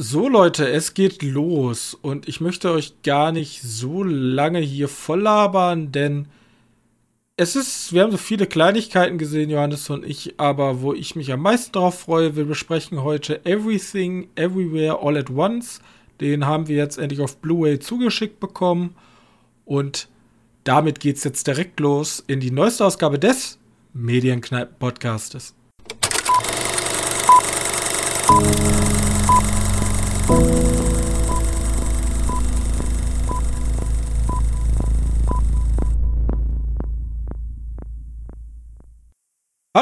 So Leute, es geht los und ich möchte euch gar nicht so lange hier voll labern, denn es ist, wir haben so viele Kleinigkeiten gesehen, Johannes und ich, aber wo ich mich am meisten darauf freue, wir besprechen heute Everything, Everywhere, All at Once. Den haben wir jetzt endlich auf Blu-ray zugeschickt bekommen und damit geht's jetzt direkt los in die neueste Ausgabe des Medienkneipen-Podcastes. Hallo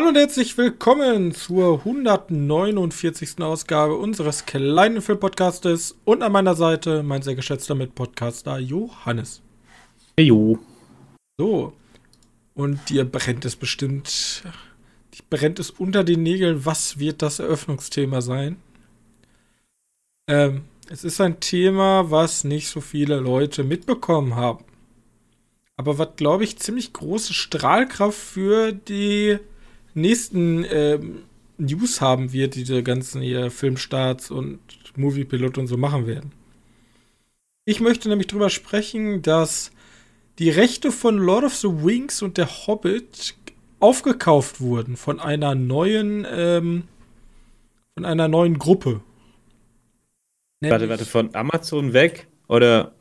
und herzlich willkommen zur 149. Ausgabe unseres kleinen Filmpodcastes und an meiner Seite mein sehr geschätzter Mitpodcaster Johannes. Hey jo. So, und dir brennt es bestimmt, dir brennt es unter den Nägeln, was wird das Eröffnungsthema sein? Ähm, es ist ein Thema, was nicht so viele Leute mitbekommen haben. Aber was, glaube ich, ziemlich große Strahlkraft für die nächsten ähm, News haben wird, diese ganzen hier Filmstarts und Moviepilot und so machen werden. Ich möchte nämlich drüber sprechen, dass die Rechte von Lord of the Rings und der Hobbit aufgekauft wurden von einer neuen, ähm, von einer neuen Gruppe. Warte, warte, von Amazon weg? Oder?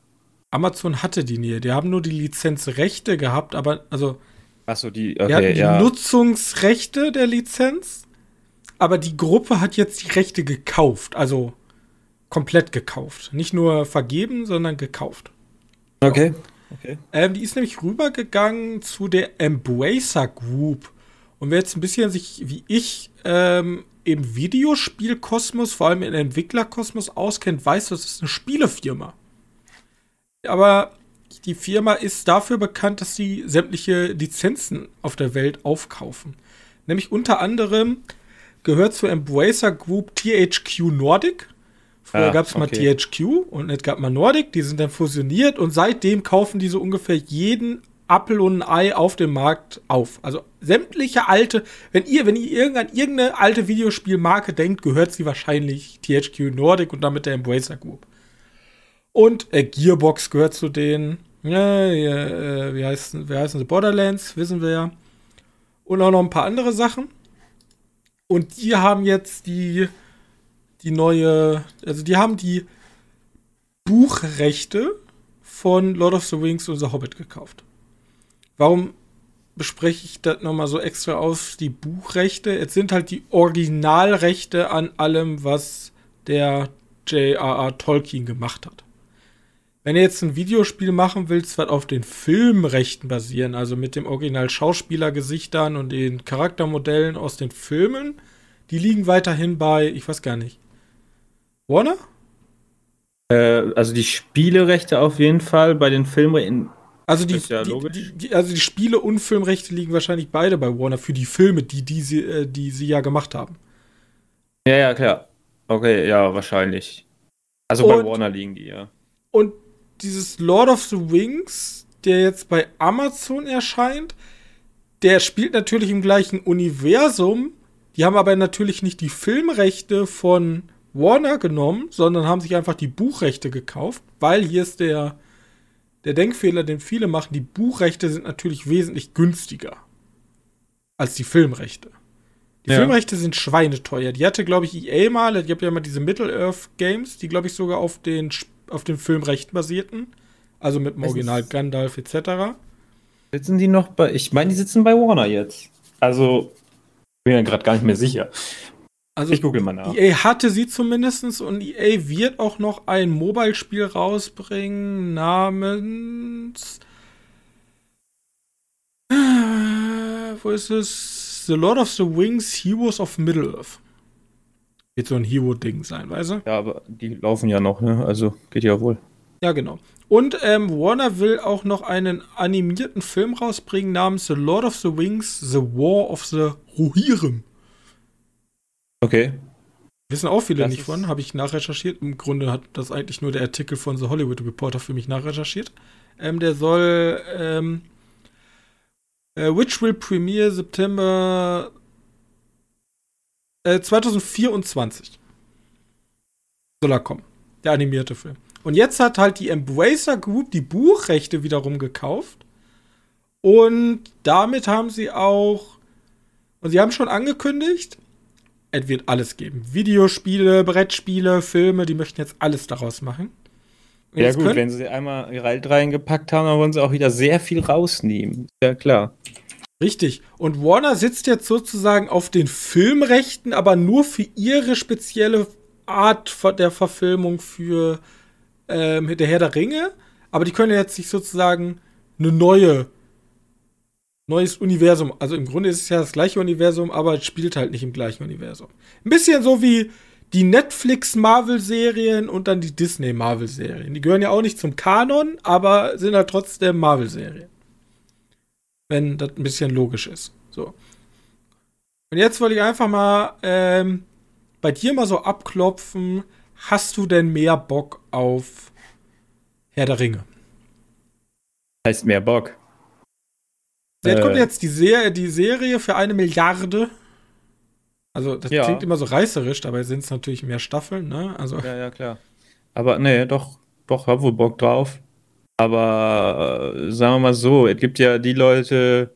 Amazon hatte die nie. Die haben nur die Lizenzrechte gehabt, aber also Achso, die, okay, hatten die ja. Nutzungsrechte der Lizenz, aber die Gruppe hat jetzt die Rechte gekauft, also komplett gekauft. Nicht nur vergeben, sondern gekauft. Okay. okay. Ähm, die ist nämlich rübergegangen zu der Embracer Group. Und wer jetzt ein bisschen sich, wie ich, ähm, im Videospielkosmos, vor allem im Entwicklerkosmos auskennt, weiß, das ist eine Spielefirma. Aber die Firma ist dafür bekannt, dass sie sämtliche Lizenzen auf der Welt aufkaufen. Nämlich unter anderem gehört zur Embracer Group THQ Nordic. Früher ah, gab es mal okay. THQ und jetzt gab man Nordic, die sind dann fusioniert und seitdem kaufen die so ungefähr jeden Apple und ein Ei auf dem Markt auf. Also sämtliche alte, wenn ihr, wenn ihr irgendein, irgendeine alte Videospielmarke denkt, gehört sie wahrscheinlich THQ Nordic und damit der Embracer Group. Und äh, Gearbox gehört zu denen. Ja, ja, äh, wie, heißen, wie heißen sie? Borderlands, wissen wir ja. Und auch noch ein paar andere Sachen. Und die haben jetzt die, die neue, also die haben die Buchrechte von Lord of the Rings und The Hobbit gekauft. Warum bespreche ich das nochmal so extra aus, die Buchrechte? Jetzt sind halt die Originalrechte an allem, was der J.R.R. Tolkien gemacht hat wenn du jetzt ein Videospiel machen willst, was auf den Filmrechten basieren, also mit dem Original Schauspielergesichtern und den Charaktermodellen aus den Filmen, die liegen weiterhin bei, ich weiß gar nicht, Warner? Äh, also die Spielerechte auf jeden Fall, bei den Filmrechten. Also die, ja die, die, also die Spiele- und Filmrechte liegen wahrscheinlich beide bei Warner für die Filme, die, die, sie, äh, die sie ja gemacht haben. Ja, ja, klar. Okay, ja, wahrscheinlich. Also und, bei Warner liegen die, ja. Und dieses Lord of the Rings, der jetzt bei Amazon erscheint, der spielt natürlich im gleichen Universum. Die haben aber natürlich nicht die Filmrechte von Warner genommen, sondern haben sich einfach die Buchrechte gekauft, weil hier ist der, der Denkfehler, den viele machen. Die Buchrechte sind natürlich wesentlich günstiger als die Filmrechte. Die ja. Filmrechte sind schweineteuer. Die hatte, glaube ich, EA mal, ich habe ja mal diese Middle-earth Games, die, glaube ich, sogar auf den auf den Filmrechten basierten. Also mit dem Original Gandalf etc. Sitzen die noch bei. Ich meine, die sitzen bei Warner jetzt. Also, bin ja gerade gar nicht mehr sicher. Also, ich gucke mal nach. EA hatte sie zumindest und EA wird auch noch ein Mobile-Spiel rausbringen namens. Äh, wo ist es? The Lord of the Wings Heroes of Middle-earth. Wird so ein Hero-Ding sein, weißt du? Ja, aber die laufen ja noch, ne? Also geht ja wohl. Ja, genau. Und ähm, Warner will auch noch einen animierten Film rausbringen namens The Lord of the Rings, The War of the Rohirrim. Okay. Wissen auch viele das nicht von, habe ich nachrecherchiert. Im Grunde hat das eigentlich nur der Artikel von The Hollywood Reporter für mich nachrecherchiert. Ähm, der soll, ähm, äh, which will premiere September 2024. Soll er kommen. Der animierte Film. Und jetzt hat halt die Embracer Group die Buchrechte wiederum gekauft. Und damit haben sie auch. Und sie haben schon angekündigt, es wird alles geben. Videospiele, Brettspiele, Filme, die möchten jetzt alles daraus machen. Und ja, gut, wenn sie einmal Geralt reingepackt haben, dann wollen sie auch wieder sehr viel rausnehmen. Ja, klar. Richtig. Und Warner sitzt jetzt sozusagen auf den Filmrechten, aber nur für ihre spezielle Art der Verfilmung für ähm, der Herr der Ringe. Aber die können jetzt sich sozusagen eine neue neues Universum. Also im Grunde ist es ja das gleiche Universum, aber es spielt halt nicht im gleichen Universum. Ein bisschen so wie die Netflix-Marvel-Serien und dann die Disney-Marvel-Serien. Die gehören ja auch nicht zum Kanon, aber sind halt trotzdem Marvel-Serien. Wenn das ein bisschen logisch ist. So. Und jetzt wollte ich einfach mal ähm, bei dir mal so abklopfen. Hast du denn mehr Bock auf Herr der Ringe? Heißt mehr Bock. Jetzt äh, kommt jetzt die, Ser die Serie für eine Milliarde. Also, das ja. klingt immer so reißerisch, dabei sind es natürlich mehr Staffeln, ne? Also. Ja, ja, klar. Aber nee, doch, doch, hab wohl Bock drauf. Aber äh, sagen wir mal so, es gibt ja die Leute,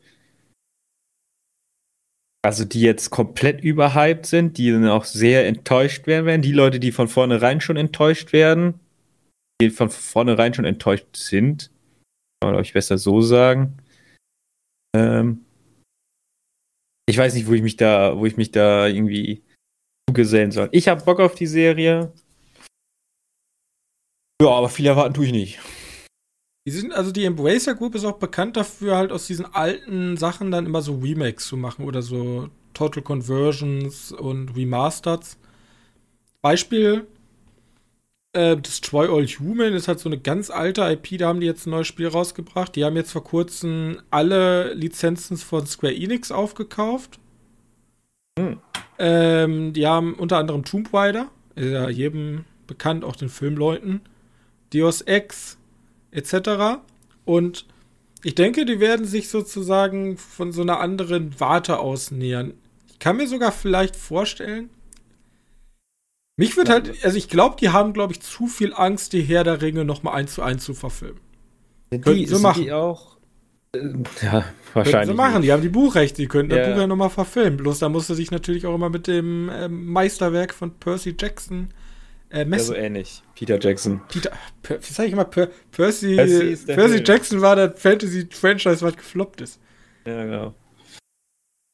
also die jetzt komplett überhyped sind, die dann auch sehr enttäuscht werden werden. Die Leute, die von vornherein schon enttäuscht werden, die von vornherein schon enttäuscht sind, kann man, glaube ich, besser so sagen. Ähm, ich weiß nicht, wo ich mich da, wo ich mich da irgendwie zugesellen soll. Ich habe Bock auf die Serie. Ja, aber viel erwarten tue ich nicht. Die sind, also die Embracer Group ist auch bekannt dafür, halt aus diesen alten Sachen dann immer so Remakes zu machen oder so Total Conversions und Remasters. Beispiel äh, Destroy All Human ist halt so eine ganz alte IP, da haben die jetzt ein neues Spiel rausgebracht. Die haben jetzt vor kurzem alle Lizenzen von Square Enix aufgekauft. Hm. Ähm, die haben unter anderem Tomb Raider, ist ja jedem bekannt, auch den Filmleuten, Deus Ex etc. Und ich denke, die werden sich sozusagen von so einer anderen Warte aus nähern. Ich kann mir sogar vielleicht vorstellen, mich wird halt, also ich glaube, die haben, glaube ich, zu viel Angst, die Herr der Ringe nochmal eins zu eins zu verfilmen. Sind die, sie machen. Die auch? Äh, ja, wahrscheinlich. sie machen, die haben die Buchrechte, die könnten ja. das Buch ja nochmal verfilmen. Bloß da musste sich natürlich auch immer mit dem äh, Meisterwerk von Percy Jackson äh, messen. Ja, so ähnlich. Peter Jackson. Peter, per, wie sag ich immer, per, Percy, Percy, Percy Jackson war der Fantasy-Franchise, was gefloppt ist. Ja, genau.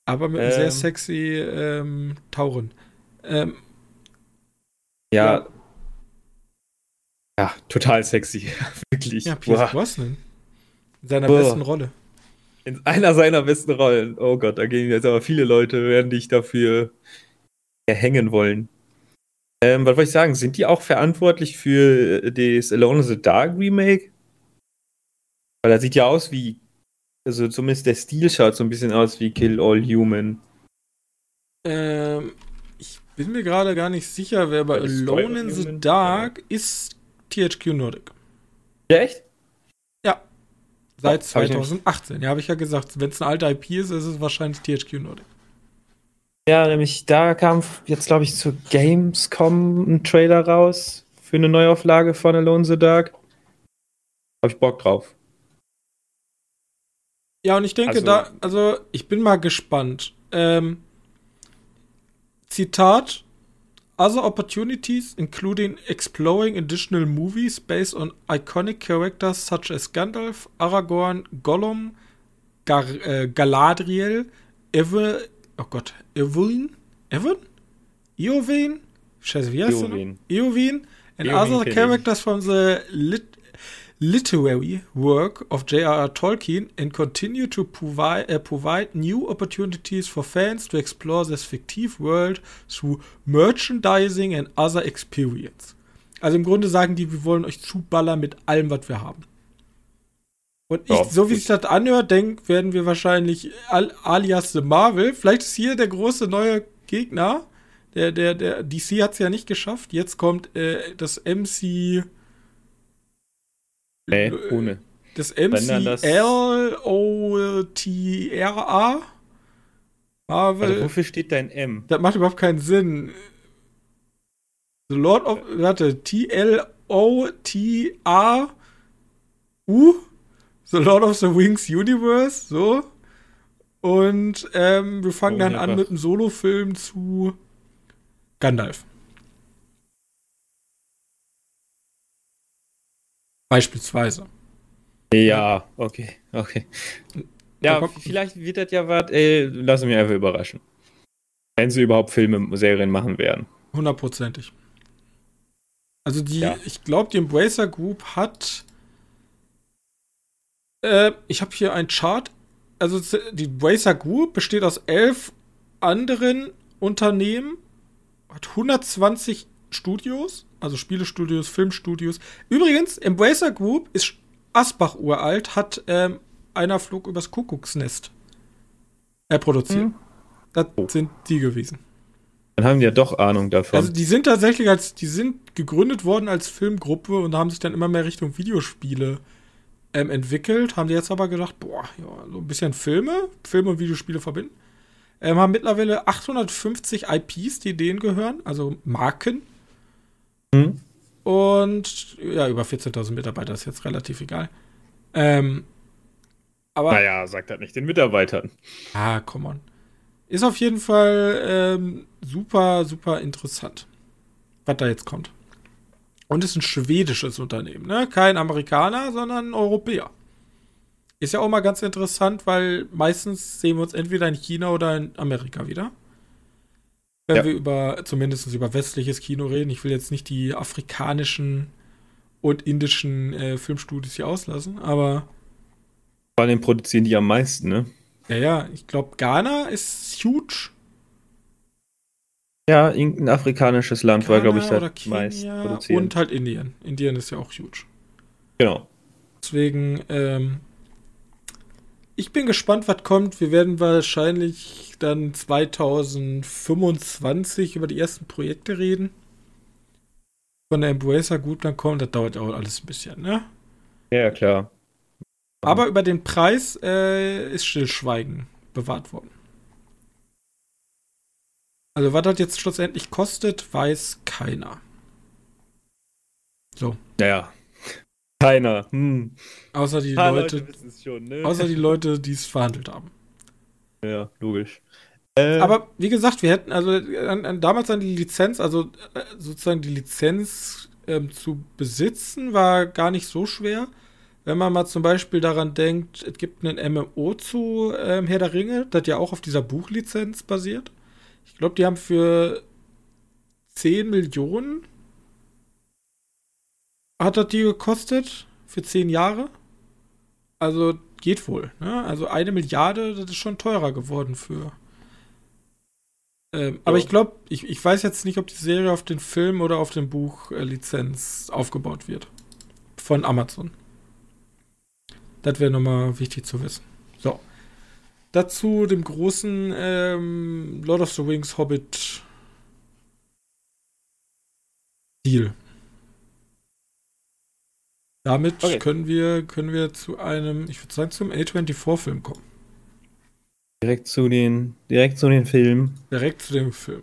Aber mit ähm, einem sehr sexy ähm, Tauren. Ähm, ja. Ja, total sexy. Wirklich. Ja, Pierce Brosnan. In seiner Boah. besten Rolle. In einer seiner besten Rollen. Oh Gott, da gehen jetzt aber viele Leute, werden dich dafür erhängen wollen. Ähm, was wollte ich sagen? Sind die auch verantwortlich für das Alone in the Dark Remake? Weil er sieht ja aus wie, also zumindest der Stil schaut so ein bisschen aus wie Kill All Human. Ähm, bin mir gerade gar nicht sicher, wer bei Alone in the Dark ist THQ Nordic. Ja, echt? Ja. Seit oh, 2018. Ja, habe ich ja gesagt, wenn es eine alte IP ist, ist es wahrscheinlich THQ Nordic. Ja, nämlich da kam jetzt, glaube ich, zu Gamescom ein Trailer raus für eine Neuauflage von Alone in the Dark. Habe ich Bock drauf. Ja, und ich denke also, da, also ich bin mal gespannt. Ähm, Zitat: Other opportunities, including exploring additional movies based on iconic characters such as Gandalf, Aragorn, Gollum, Gar äh, Galadriel, Evan, oh Gott, Eowyn, Evan? Eowyn? Scheiße, wie heißt Eowyn. Eowyn and Eowyn other characters from the lit literary work of J.R.R. Tolkien and continue to provide, uh, provide new opportunities for fans to explore this fictive world through merchandising and other experience. Also im Grunde sagen die, wir wollen euch zuballern mit allem, was wir haben. Und ich, ja, so wie sich das anhört, denke, werden wir wahrscheinlich al alias The Marvel. Vielleicht ist hier der große neue Gegner. Der, der, der DC hat es ja nicht geschafft. Jetzt kommt äh, das MC Nee, ohne. Das M-C-L-O-T-R-A. Marvel. Also wofür steht dein M? Das macht überhaupt keinen Sinn. The Lord of, warte, T-L-O-T-A-U, The Lord of the Wings Universe, so. Und ähm, wir fangen Oh, dann an mit einem Solofilm zu Gandalf. Beispielsweise. Ja, okay, okay. Ja, vielleicht wird das ja was, ey, lassen wir einfach überraschen. Wenn sie überhaupt Filme, Serien machen werden. Hundertprozentig. Also die, Ja. ich glaube, die Embracer Group hat. Äh, ich habe hier einen Chart. Also die Embracer Group besteht aus elf anderen Unternehmen, hat 120 Studios, also Spielestudios, Filmstudios. Übrigens, Embracer Group ist Asbach uralt, hat ähm, einer Flug übers Kuckucksnest äh, produziert. Hm. Das Oh. sind die gewesen. Dann haben die ja doch Ahnung davon. Also die sind tatsächlich als, die sind gegründet worden als Filmgruppe und haben sich dann immer mehr Richtung Videospiele ähm, entwickelt. Haben die jetzt aber gedacht, boah, ja, so ein bisschen Filme, Filme und Videospiele verbinden. Ähm, haben mittlerweile 850 IPs, die denen gehören, also Marken. Hm? Und ja, über 14.000 Mitarbeiter ist jetzt relativ egal. Ähm, aber naja, sagt das nicht den Mitarbeitern. Ah, come on. Ist auf jeden Fall ähm, super, super interessant, was da jetzt kommt. Und ist ein schwedisches Unternehmen, ne? Kein Amerikaner, sondern ein Europäer. Ist ja auch mal ganz interessant, weil meistens sehen wir uns entweder in China oder in Amerika wieder. Wenn Ja. wir über, zumindest über westliches Kino reden. Ich will jetzt nicht die afrikanischen und indischen äh, Filmstudios hier auslassen, aber Vor allem produzieren die am meisten, ne? ja, ja, ich glaube, Ghana ist huge. Ja, irgendein afrikanisches Land war, glaube ich, Ghana oder das meist Kenia produzieren. Und halt Indien. Indien ist ja auch huge. genau. Deswegen, ähm, ich bin gespannt, was kommt. Wir werden wahrscheinlich dann 2025 über die ersten Projekte reden. Von der Embracer gut dann kommen. Das dauert auch alles ein bisschen, ne? Ja, ja, klar. Aber über den Preis äh, ist Stillschweigen bewahrt worden. Also, was das jetzt schlussendlich kostet, weiß keiner. So. Naja. Keiner. Hm. Außer die Leute, es schon, ne? außer die Leute, die es verhandelt haben. ja, logisch. Äh, Aber wie gesagt, wir hätten also an, an, damals an die Lizenz, also äh, sozusagen die Lizenz ähm, zu besitzen, war gar nicht so schwer. Wenn man mal zum Beispiel daran denkt, es gibt einen MMO zu ähm, Herr der Ringe, das ja auch auf dieser Buchlizenz basiert. Ich glaube, die haben für 10 Millionen hat das die gekostet für 10 Jahre. Also geht wohl. Ne? Also eine Milliarde, das ist schon teurer geworden für. Ähm, Aber ich glaube, ich, ich weiß jetzt nicht, ob die Serie auf den Film oder auf den Buch äh, Lizenz aufgebaut wird. Von Amazon. Das wäre nochmal wichtig zu wissen. So. Dazu dem großen ähm, Lord of the Rings Hobbit Deal. Damit Okay. können wir können wir zu einem, ich würde sagen, zum A24-Film kommen. direkt zu den, direkt zu den Filmen. Direkt zu dem Film.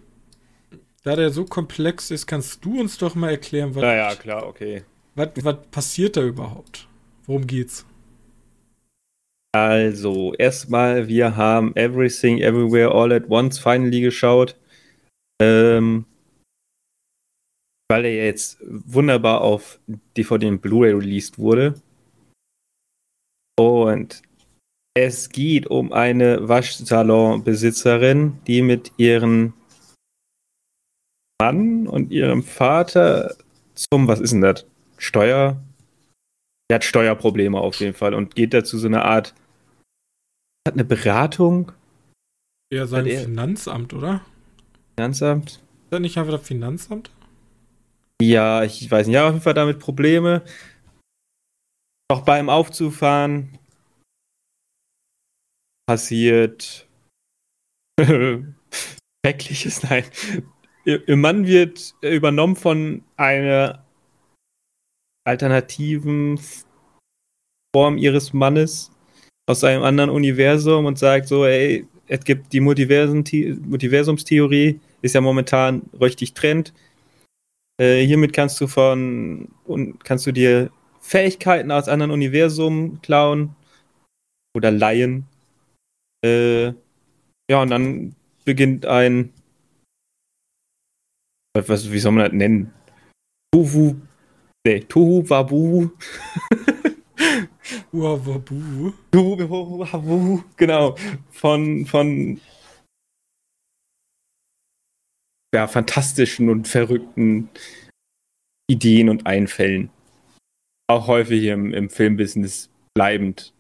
Da der so komplex ist, kannst du uns doch mal erklären, was, Naja, klar, okay. was, was passiert da überhaupt? Worum geht's? Also, erstmal, wir haben Everything, Everywhere, All at Once finally geschaut. Ähm, weil er jetzt wunderbar auf DVD und Blu-ray released wurde. Und es geht um eine Waschsalonbesitzerin, die mit ihrem Mann und ihrem Vater zum, was ist denn das? Steuer? Die hat Steuerprobleme auf jeden Fall und geht dazu so eine Art hat eine Beratung, Ja, sein Finanzamt, oder? Finanzamt. Ist das nicht einfach das Finanzamt? Ja, ich weiß nicht, ja, auf jeden Fall damit Probleme. Auch beim Aufzufahren passiert Schreckliches, nein. Ihr, Mann wird übernommen von einer alternativen Form ihres Mannes aus einem anderen Universum und sagt so, ey, es gibt die Multiversumstheorie, ist ja momentan richtig Trend. Äh, hiermit kannst du von und kannst du dir Fähigkeiten aus anderen Universen klauen oder leihen. Äh, ja, und dann beginnt ein was, wie soll man das nennen? Tohu, nee, Tohu Wabu. Wabu. Tohu Wabu, genau. Von, von ja, fantastischen und verrückten Ideen und Einfällen. Auch häufig im, im Filmbusiness bleibend.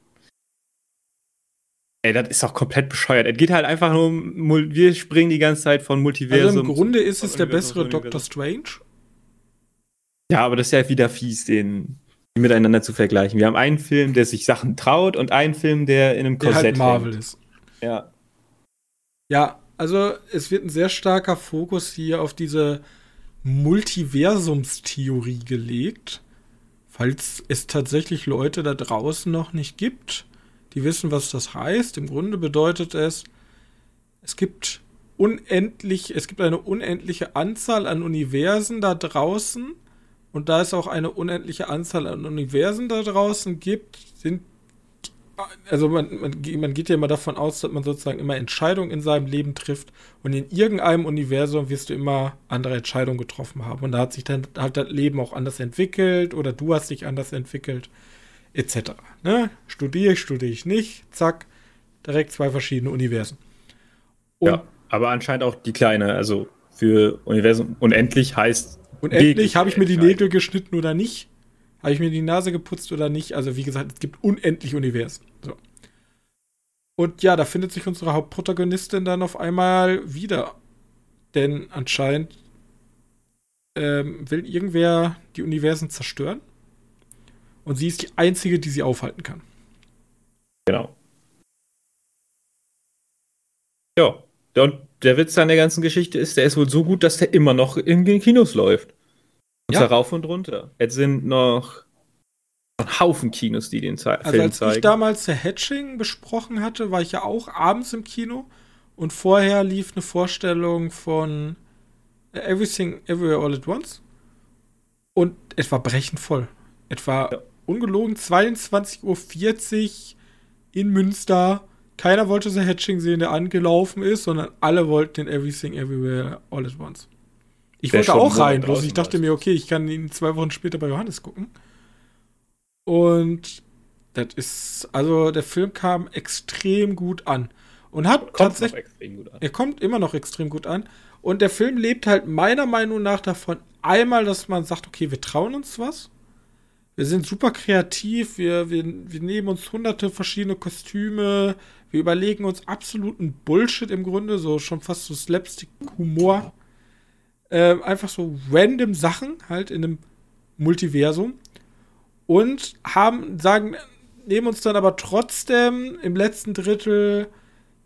Ey, das ist doch komplett bescheuert. Es geht halt einfach nur um, wir springen die ganze Zeit von Multiversum. Also im Grunde ist es der bessere Doctor Strange. Ja, aber das ist ja wieder fies, den miteinander zu vergleichen. Wir haben einen Film, der sich Sachen traut und einen Film, der in einem der Korsett halt Marvel hängt. ist. Ja. Ja, also es wird ein sehr starker Fokus hier auf diese Multiversumstheorie gelegt. Falls es tatsächlich Leute da draußen noch nicht gibt, die wissen, was das heißt. Im Grunde bedeutet es, es gibt unendlich, es gibt eine unendliche Anzahl an Universen da draußen. Und da es auch eine unendliche Anzahl an Universen da draußen gibt, sind also man, man, man, geht ja immer davon aus, dass man sozusagen immer Entscheidungen in seinem Leben trifft und in irgendeinem Universum wirst du immer andere Entscheidungen getroffen haben und da hat sich dann hat das Leben auch anders entwickelt oder du hast dich anders entwickelt etc. Ne? Studiere ich, studiere ich nicht, zack, direkt zwei verschiedene Universen. Und ja, aber anscheinend auch die kleine, also für Universum unendlich heißt. Unendlich, habe ich mir die Nägel geschnitten oder nicht? Habe ich mir die Nase geputzt oder nicht? Also wie gesagt, es gibt unendlich Universen. So. Und ja, da findet sich unsere Hauptprotagonistin dann auf einmal wieder. Denn anscheinend ähm, will irgendwer die Universen zerstören. Und sie ist die einzige, die sie aufhalten kann. Genau. Ja, und der Witz an der ganzen Geschichte ist, der ist wohl so gut, dass der immer noch in den Kinos läuft. Und ja. zwar rauf und runter. Jetzt sind noch ein Haufen Kinos, die den Ze also Film als zeigen. Als ich damals The Hatching besprochen hatte, war ich ja auch abends im Kino und vorher lief eine Vorstellung von Everything Everywhere All at Once und es war brechend voll. Etwa ja ungelogen 22.40 Uhr in Münster. Keiner wollte The Hatching sehen, der angelaufen ist, sondern alle wollten den Everything Everywhere All at Once. Ich wollte auch rein, bloß ich dachte mir, okay, ich kann ihn zwei Wochen später bei Johannes gucken. Und das ist, also der Film kam extrem gut an. Und hat tatsächlich. Er kommt immer noch extrem gut an. Und der Film lebt halt meiner Meinung nach davon einmal, dass man sagt, okay, wir trauen uns was. Wir sind super kreativ, wir, wir, wir nehmen uns hunderte verschiedene Kostüme, wir überlegen uns absoluten Bullshit im Grunde, so schon fast so Slapstick-Humor. Äh, einfach so random Sachen halt in einem Multiversum. Und haben, sagen, nehmen uns dann aber trotzdem im letzten Drittel,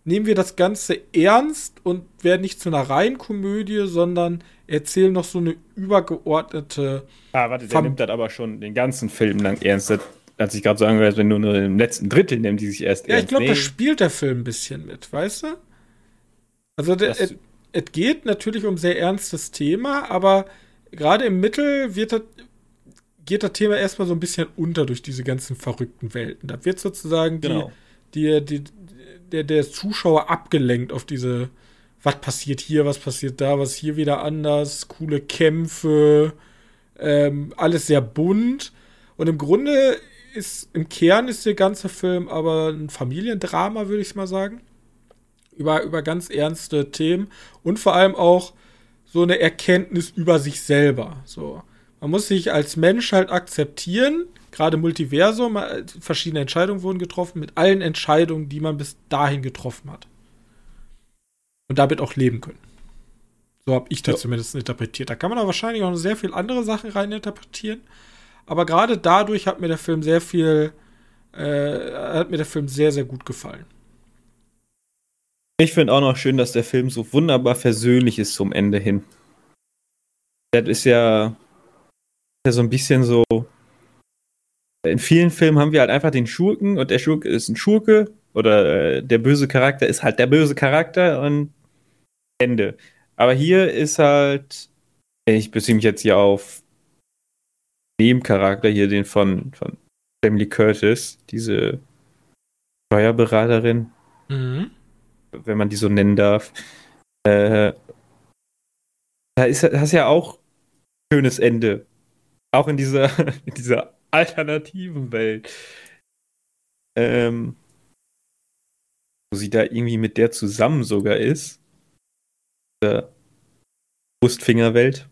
nehmen wir das Ganze ernst und werden nicht zu einer reinen Komödie, sondern erzählen noch so eine übergeordnete. Ah, warte, der Fam nimmt das aber schon den ganzen Film lang ernst. Das, als ich gerade sagen würde, wenn nur im letzten Drittel nehmen die sich erst ja, ernst. Ja, ich glaube, da spielt der Film ein bisschen mit, weißt du? Also, es geht natürlich um sehr ernstes Thema, aber gerade im Mittel wird das, geht das Thema erstmal so ein bisschen unter durch diese ganzen verrückten Welten. Da wird sozusagen genau. die, die, die, der, der Zuschauer abgelenkt auf diese was passiert hier, was passiert da, was hier wieder anders, coole Kämpfe, ähm, alles sehr bunt. Und im Grunde ist, im Kern ist der ganze Film aber ein Familiendrama, würde ich mal sagen. Über, über ganz ernste Themen und vor allem auch so eine Erkenntnis über sich selber. So. Man muss sich als Mensch halt akzeptieren, gerade Multiversum, äh, verschiedene Entscheidungen wurden getroffen, mit allen Entscheidungen, die man bis dahin getroffen hat und damit auch leben können. So habe ich das ja. zumindest interpretiert. Da kann man aber wahrscheinlich auch sehr viel andere Sachen rein interpretieren. Aber gerade dadurch hat mir der Film sehr viel, äh, hat mir der Film sehr, sehr gut gefallen. Ich finde auch noch schön, dass der Film so wunderbar versöhnlich ist zum Ende hin. Das ist ja, ja so ein bisschen so. In vielen Filmen haben wir halt einfach den Schurken und der Schurke ist ein Schurke oder äh, der böse Charakter ist halt der böse Charakter und Ende. Aber hier ist halt Ich beziehe mich jetzt hier auf Nebencharakter hier, den von, von Emily Curtis, diese Steuerberaterin, Mhm. Wenn man die so nennen darf. Äh, da ist das ist ja auch ein schönes Ende. Auch in dieser, in dieser alternativen Welt. Ähm, wo sie da irgendwie mit der zusammen sogar ist. Der Brustfingerwelt.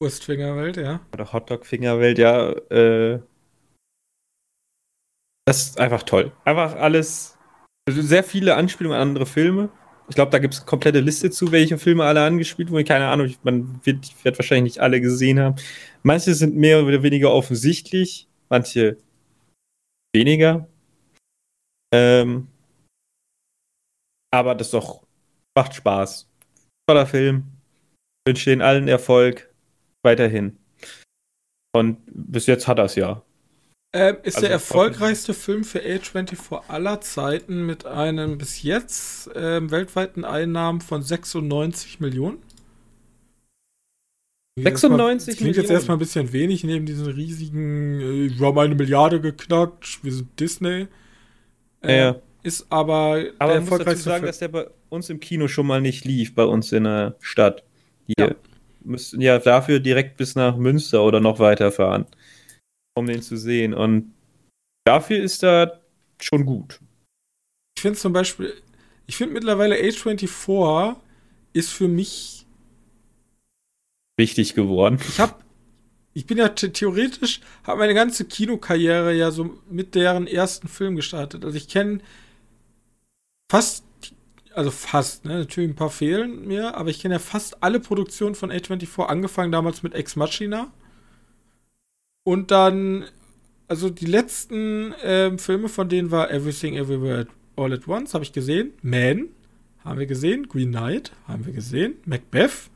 Wurstfingerwelt, ja. Oder Hotdog-Fingerwelt, ja. Äh, das ist einfach toll. Einfach alles. Also sehr viele Anspielungen an andere Filme. Ich glaube, da gibt es eine komplette Liste zu, welche Filme alle angespielt wurden. Keine Ahnung, ich- man wird, ich wahrscheinlich nicht alle gesehen haben. Manche sind mehr oder weniger offensichtlich, manche weniger. Ähm, aber das doch macht Spaß. Toller Film. Wünsche Ihnen allen Erfolg weiterhin. Und bis jetzt hat er es ja. Ähm, ist Also der erfolgreichste Film für A24 aller Zeiten mit einem bis jetzt ähm, weltweiten Einnahmen von 96 Millionen. Das 96 klingt jetzt Millionen? erstmal ein bisschen wenig neben diesen riesigen, äh, wir haben eine Milliarde geknackt, wir sind Disney. Äh, Ja. Ist aber, Aber der man muss dazu sagen, Film. dass der bei uns im Kino schon mal nicht lief, bei uns in der Stadt. Hier Ja. müssten ja dafür direkt bis nach Münster oder noch weiter fahren, um den zu sehen. Und dafür ist er schon gut. Ich finde zum Beispiel, ich finde mittlerweile A24 ist für mich Wichtig geworden. ich habe ich bin ja the- theoretisch habe meine ganze Kinokarriere ja so mit deren ersten Film gestartet. Also ich kenne fast also fast, ne, natürlich ein paar fehlen mir, aber ich kenne ja fast alle Produktionen von A24, angefangen damals mit Ex Machina. Und dann, also die letzten ähm, Filme von denen war Everything Everywhere All at Once, habe ich gesehen. Man, haben wir gesehen. Green Knight, haben wir gesehen. Macbeth,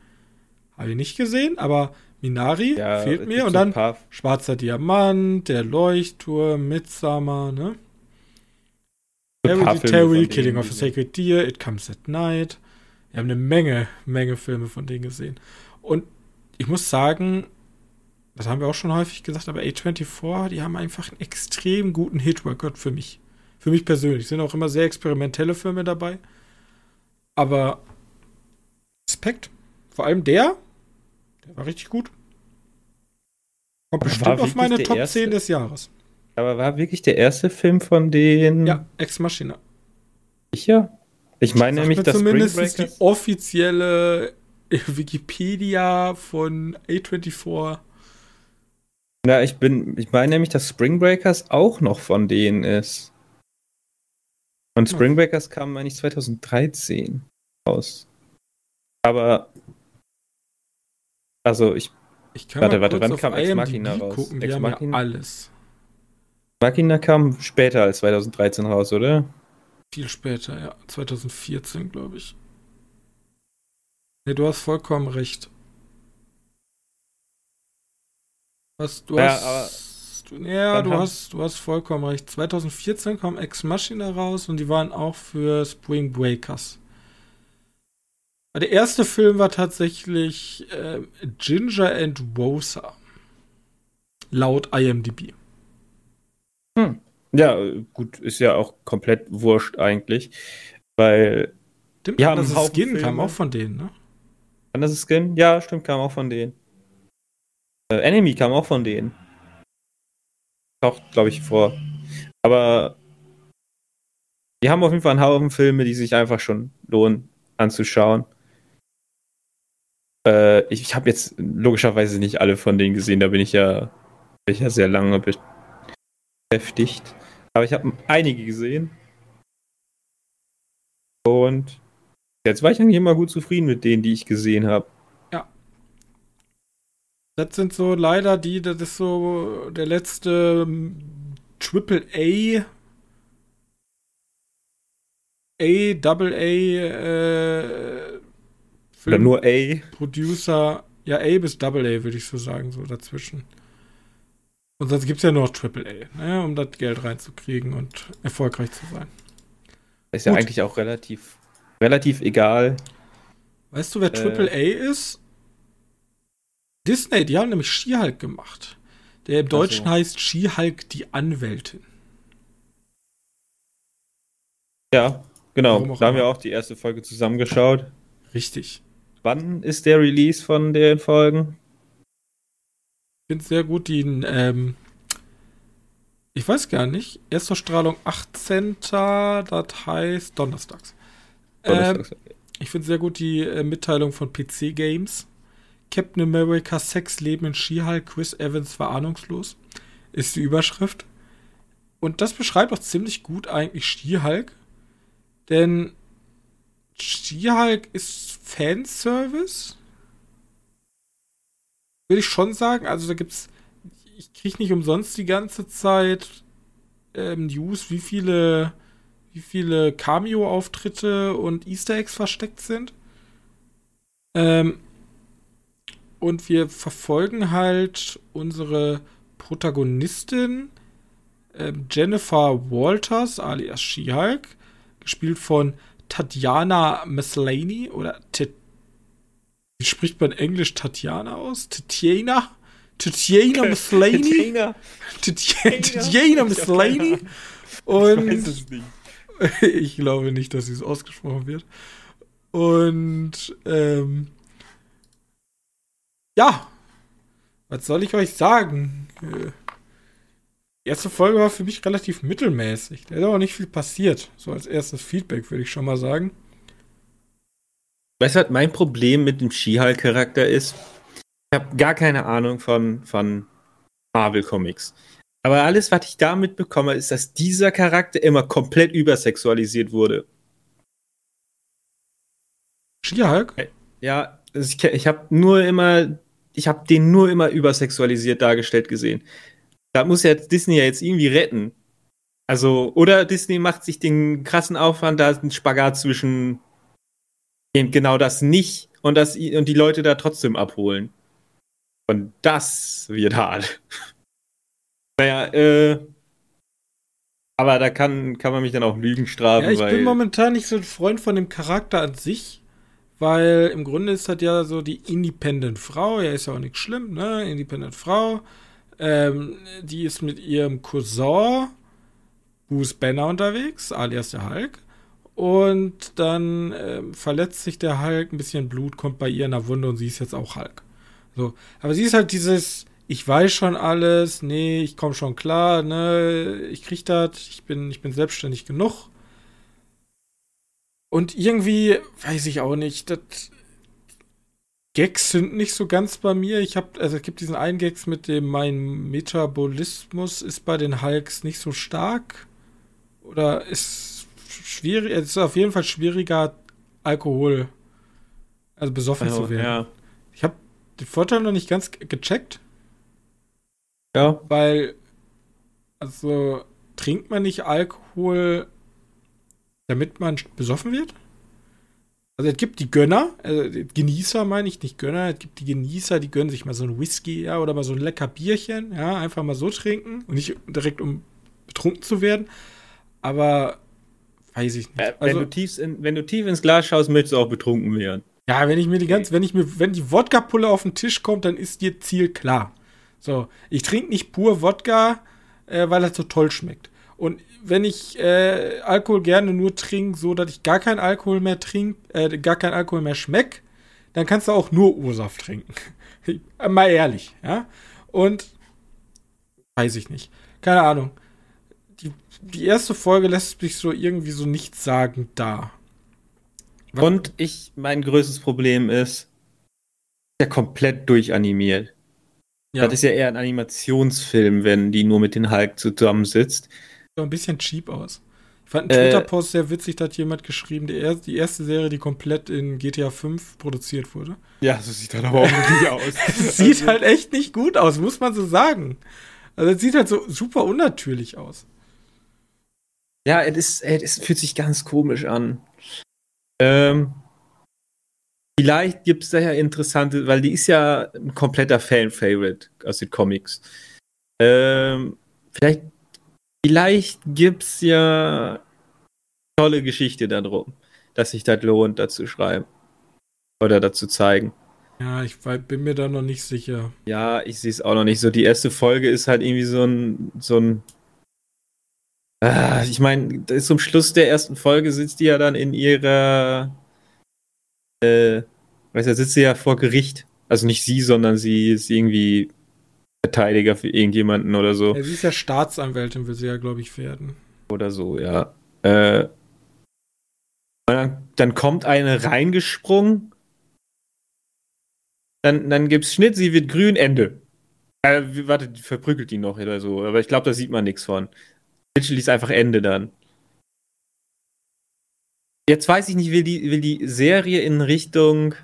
habe ich nicht gesehen, aber Minari Ja, fehlt mir. Und dann Schwarzer Diamant, Der Leuchtturm, Midsummer, ne? Hereditary, Killing of a Sacred Deer, It Comes at Night. Wir haben eine Menge, Menge Filme von denen gesehen. Und ich muss sagen, das haben wir auch schon häufig gesagt, aber A24, die haben einfach einen extrem guten Hit-Record für mich. Für mich persönlich. Sind auch immer sehr experimentelle Filme dabei. Aber Respekt. Vor allem der, der war richtig gut. Kommt Aber bestimmt auf meine Top erste? 10 des Jahres. Aber war wirklich der erste Film von denen Ja, Ex Machina. sicher? Ich meine nämlich, dass zumindest die offizielle Wikipedia von A24. Ja, ich bin, ich meine nämlich, dass Spring Breakers auch noch von denen ist. Und Spring Breakers kam, meine ich, 2013 raus. Aber, also ich, Ich kann Warte, warte, wann kam Ex Machina raus? gucken. Ex Machina? ja alles. Machina kam später als 2013 raus, oder? Viel später, ja. 2014, glaube ich. Ne, du hast vollkommen recht. Was, du Ja, hast. Du, ja, du hast, du hast vollkommen recht. 2014 kam Ex Machina raus und die waren auch für Spring Breakers. Der erste Film war tatsächlich äh, Ginger and Rosa. Laut IMDb. Ja, gut, ist ja auch komplett wurscht eigentlich. Weil, Stimmt, Ja, das Skin kam Filme. auch von denen, ne? ist Skin? Ja, stimmt, kam auch von denen. Äh, Enemy kam auch von denen. Taucht, glaube ich, vor. Aber die haben auf jeden Fall einen Haufen Filme, die sich einfach schon lohnen anzuschauen. Äh, ich ich habe jetzt logischerweise nicht alle von denen gesehen, da bin ich ja, bin ich ja sehr lange beschäftigt. Aber ich habe einige gesehen. Und jetzt war ich eigentlich immer gut zufrieden mit denen, die ich gesehen habe. Das sind so leider die, das ist so der letzte ähm, Triple A, A, Double A, äh, Oder nur A. Producer, ja, A bis Double A, würde ich so sagen, so dazwischen. Und sonst gibt es ja nur noch Triple A, ne, um das Geld reinzukriegen und erfolgreich zu sein. Ist ja Gut. eigentlich auch relativ, relativ egal. Weißt du, wer Äh. Triple A ist? Disney, die haben nämlich She-Hulk gemacht. Der im Deutschen so. heißt She-Hulk die Anwältin. Ja, genau. Da haben wir auch die erste Folge zusammengeschaut. Richtig. Wann ist der Release von den Folgen? Ich finde sehr gut die, ähm, ich weiß gar nicht, Erstausstrahlung 18. Das heißt Donnerstags. Ähm, Donnerstags. ich finde sehr gut die äh, Mitteilung von PC Games. Captain America Sex Leben in She-Hulk, Chris Evans war ahnungslos. Ist die Überschrift. Und das beschreibt auch ziemlich gut eigentlich She-Hulk. Denn She-Hulk ist Fanservice. Würde ich schon sagen. Also da gibt's. Ich kriege nicht umsonst die ganze Zeit ähm, News, wie viele, wie viele Cameo-Auftritte und Easter Eggs versteckt sind. Ähm, und wir verfolgen halt unsere Protagonistin ähm, Jennifer Walters, alias She-Hulk, gespielt von Tatjana Maslany oder Tit wie spricht man Englisch Tatjana aus? Tatjana? Tatjana Maslany? Tatjana Maslany? Und es nicht. ich glaube nicht, dass sie es ausgesprochen wird. Und ähm, ja, was soll ich euch sagen? Die erste Folge war für mich relativ mittelmäßig. Da ist aber nicht viel passiert. So als erstes Feedback würde ich schon mal sagen. Weißt du, was mein Problem mit dem She-Hulk-Charakter ist? Ich habe gar keine Ahnung von, von Marvel-Comics. Aber alles, was ich da mitbekomme, ist, dass dieser Charakter immer komplett übersexualisiert wurde. She-Hulk? Ja, also ich, ich habe nur immer, ich habe den nur immer übersexualisiert dargestellt gesehen. Da muss ja Disney ja jetzt irgendwie retten. Also, oder Disney macht sich den krassen Aufwand, da ist ein Spagat zwischen eben genau das nicht und, das, und die Leute da trotzdem abholen. Und das wird hart. naja, äh, aber da kann, kann man mich dann auch Lügen strafen, Ja, ich bin momentan nicht so ein Freund von dem Charakter an sich, weil im Grunde ist das ja so die Independent Frau, ja, ist ja auch nichts schlimm, ne? Independent Frau. Ähm, die ist mit ihrem Cousin Bruce Banner unterwegs, alias der Hulk. Und dann ähm, verletzt sich der Hulk, ein bisschen Blut kommt bei ihr in der Wunde und sie ist jetzt auch Hulk. So. Aber sie ist halt dieses, ich weiß schon alles, nee, ich komme schon klar, ne, ich krieg das, ich bin, ich bin selbstständig genug. Und irgendwie, weiß ich auch nicht, das Gags sind nicht so ganz bei mir. Ich habe, also es gibt diesen einen Gags mit dem, mein Metabolismus ist bei den Hulks nicht so stark. Oder ist schwierig, es ist auf jeden Fall schwieriger, Alkohol, also besoffen also, zu werden. ja, Ich habe den Vorteil noch nicht ganz ge- gecheckt, ja, weil, also, trinkt man nicht Alkohol, damit man besoffen wird? Also, es gibt die Gönner, also Genießer meine ich, nicht Gönner, es gibt die Genießer, die gönnen sich mal so ein Whisky, ja, oder mal so ein lecker Bierchen, ja, einfach mal so trinken und nicht direkt um betrunken zu werden. Aber, weiß ich nicht. Äh, also, wenn, du tief in, wenn du tief ins Glas schaust, möchtest du auch betrunken werden. Ja, wenn ich mir die ganze, wenn ich mir, wenn die Wodka-Pulle auf den Tisch kommt, dann ist dir Ziel klar. So, ich trinke nicht pur Wodka, äh, weil er so toll schmeckt. Und wenn ich äh, Alkohol gerne nur trinke, so dass ich gar keinen Alkohol mehr trinke, äh, gar keinen Alkohol mehr schmeck, dann kannst du auch nur O-Saft trinken. Mal ehrlich, ja. Und weiß ich nicht. Keine Ahnung. Die, die erste Folge lässt mich so irgendwie so nichtssagend da. Was- Und ich, mein größtes Problem ist, ja komplett durchanimiert. ja. Das ist ja eher ein Animationsfilm, wenn die nur mit den Hulk zusammensitzt. So ein bisschen cheap aus. Ich fand einen Äh, Twitter-Post sehr witzig, da hat jemand geschrieben, die, er die erste Serie, die komplett in GTA 5 produziert wurde. Ja, so sieht das aber auch wirklich aus. Sieht halt echt nicht gut aus, muss man so sagen. Also es sieht halt so super unnatürlich aus. Ja, es, ist, es fühlt sich ganz komisch an. Ähm, vielleicht gibt es da ja interessante, weil die ist ja ein kompletter Fan-Favorite aus den Comics. Ähm, vielleicht vielleicht gibt es ja tolle Geschichte darum, dass sich das lohnt, dazu schreiben. Oder dazu zeigen. Ja, ich bin mir da noch nicht sicher. Ja, ich sehe es auch noch nicht so. Die erste Folge ist halt irgendwie so ein, so ein. Ah, ich meine, zum Schluss der ersten Folge sitzt die ja dann in ihrer. Äh, weißt du, sitzt sie ja vor Gericht. Also nicht sie, sondern sie ist irgendwie Verteidiger für irgendjemanden oder so. Ja, sie ist ja Staatsanwältin, will sie ja, glaube ich, werden. Oder so, ja. Äh, dann, dann kommt eine reingesprungen dann, dann es Schnitt, sie wird grün, Ende. Äh, warte, verprügelt die noch oder so. Aber ich glaube, da sieht man nichts von. Literally ist einfach Ende dann. Jetzt weiß ich nicht, will die, will die Serie in Richtung.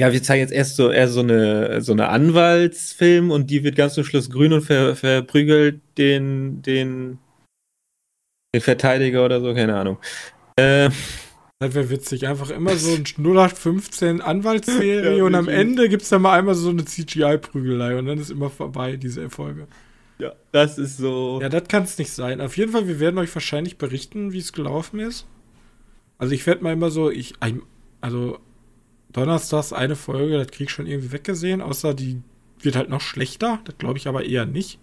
Ja, wir zeigen jetzt erst so, eher so eine, so eine Anwaltsfilm und die wird ganz zum Schluss grün und ver, verprügelt den, den, den Verteidiger oder so, keine Ahnung. Äh, das wäre witzig. Einfach immer so ein 0815 Anwaltsserie ja, und am Ende gibt es dann mal einmal so eine CGI-Prügelei und dann ist immer vorbei, diese Erfolge. Ja, das ist so. Ja, das kann es nicht sein. Auf jeden Fall, wir werden euch wahrscheinlich berichten, wie es gelaufen ist. Also ich werde mal immer so, ich, also Donnerstags eine Folge, das krieg ich schon irgendwie weggesehen, außer die wird halt noch schlechter. Das glaube ich aber eher nicht.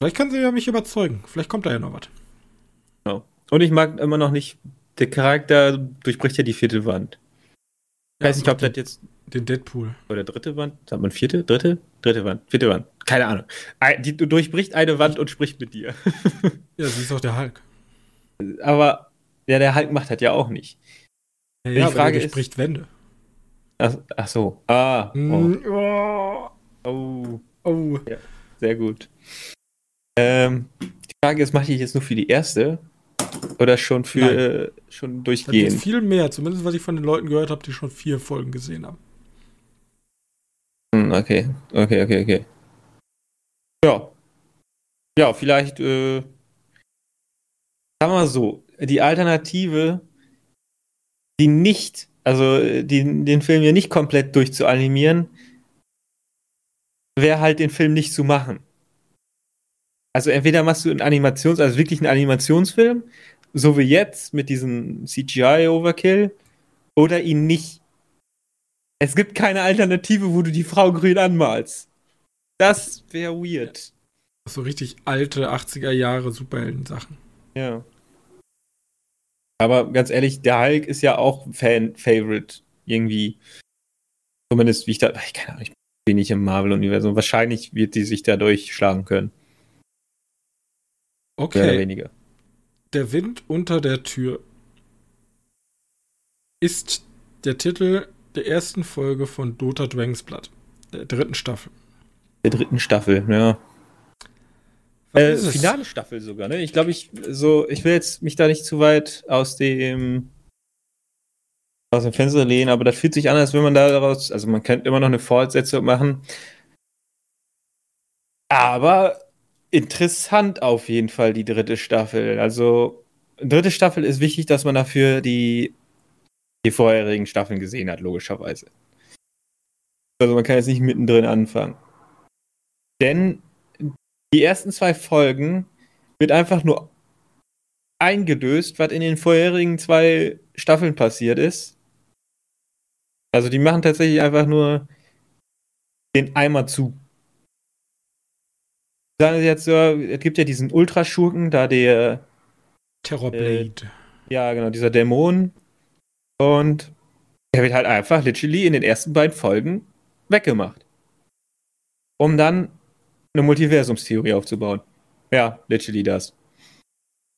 Vielleicht kann sie ja mich überzeugen. Vielleicht kommt da ja noch was. Genau. Und ich mag immer noch nicht, der Charakter durchbricht ja die vierte Wand. Ich weiß nicht, ob das jetzt. Den Deadpool. Oder dritte Wand? Sagt man vierte? Dritte? Dritte Wand. Vierte Wand. Keine Ahnung. Die durchbricht eine Wand und spricht mit dir. ja, sie ist auch der Hulk. Aber ja, der Hulk macht das ja auch nicht. Ja, die Frage ist, Wände. Ach, ach, so. Ah. Mm, oh. Oh. oh. Ja, sehr gut. Ähm, die Frage ist, mache ich jetzt nur für die erste oder schon für äh, schon durchgehen? Das viel mehr, zumindest was ich von den Leuten gehört habe, die schon vier Folgen gesehen haben. Hm, okay, okay, okay, okay. Ja. Ja, vielleicht, äh, sagen wir mal so, die Alternative, die nicht, also die, den Film ja nicht komplett durchzuanimieren, wäre halt den Film nicht zu machen. Also entweder machst du einen Animations, also wirklich einen Animationsfilm, so wie jetzt mit diesem CGI-Overkill, oder ihn nicht. Es gibt keine Alternative, wo du die Frau grün anmalst. Das wäre weird. So richtig alte 80er Jahre Superhelden-Sachen. Ja. Aber ganz ehrlich, der Hulk ist ja auch Fan-Favorite irgendwie. Zumindest wie ich da, ich keine Ahnung, ich bin nicht im Marvel-Universum. Wahrscheinlich wird die sich da durchschlagen können. Okay. Mehr oder weniger. Der Wind unter der Tür ist der Titel der ersten Folge von Dota Dragons Blood, der dritten Staffel. Der dritten Staffel, ja. Äh, finale Staffel sogar, ne? Ich glaube, ich so, ich will jetzt mich da nicht zu weit aus dem aus dem Fenster lehnen, aber das fühlt sich an, als wenn man daraus, also man könnte immer noch eine Fortsetzung machen. Aber interessant auf jeden Fall, die dritte Staffel. Also, dritte Staffel ist wichtig, dass man dafür die, die vorherigen Staffeln gesehen hat, logischerweise. Also, man kann jetzt nicht mittendrin anfangen. Denn die ersten zwei Folgen wird einfach nur eingedöst, was in den vorherigen zwei Staffeln passiert ist. Also, die machen tatsächlich einfach nur den Eimer zu sagen Sie jetzt so, es gibt ja diesen Ultraschurken, da der Terrorblade. Äh, ja, genau, dieser Dämon. Und er wird halt einfach literally in den ersten beiden Folgen weggemacht. Um dann eine Multiversumstheorie aufzubauen. Ja, literally das.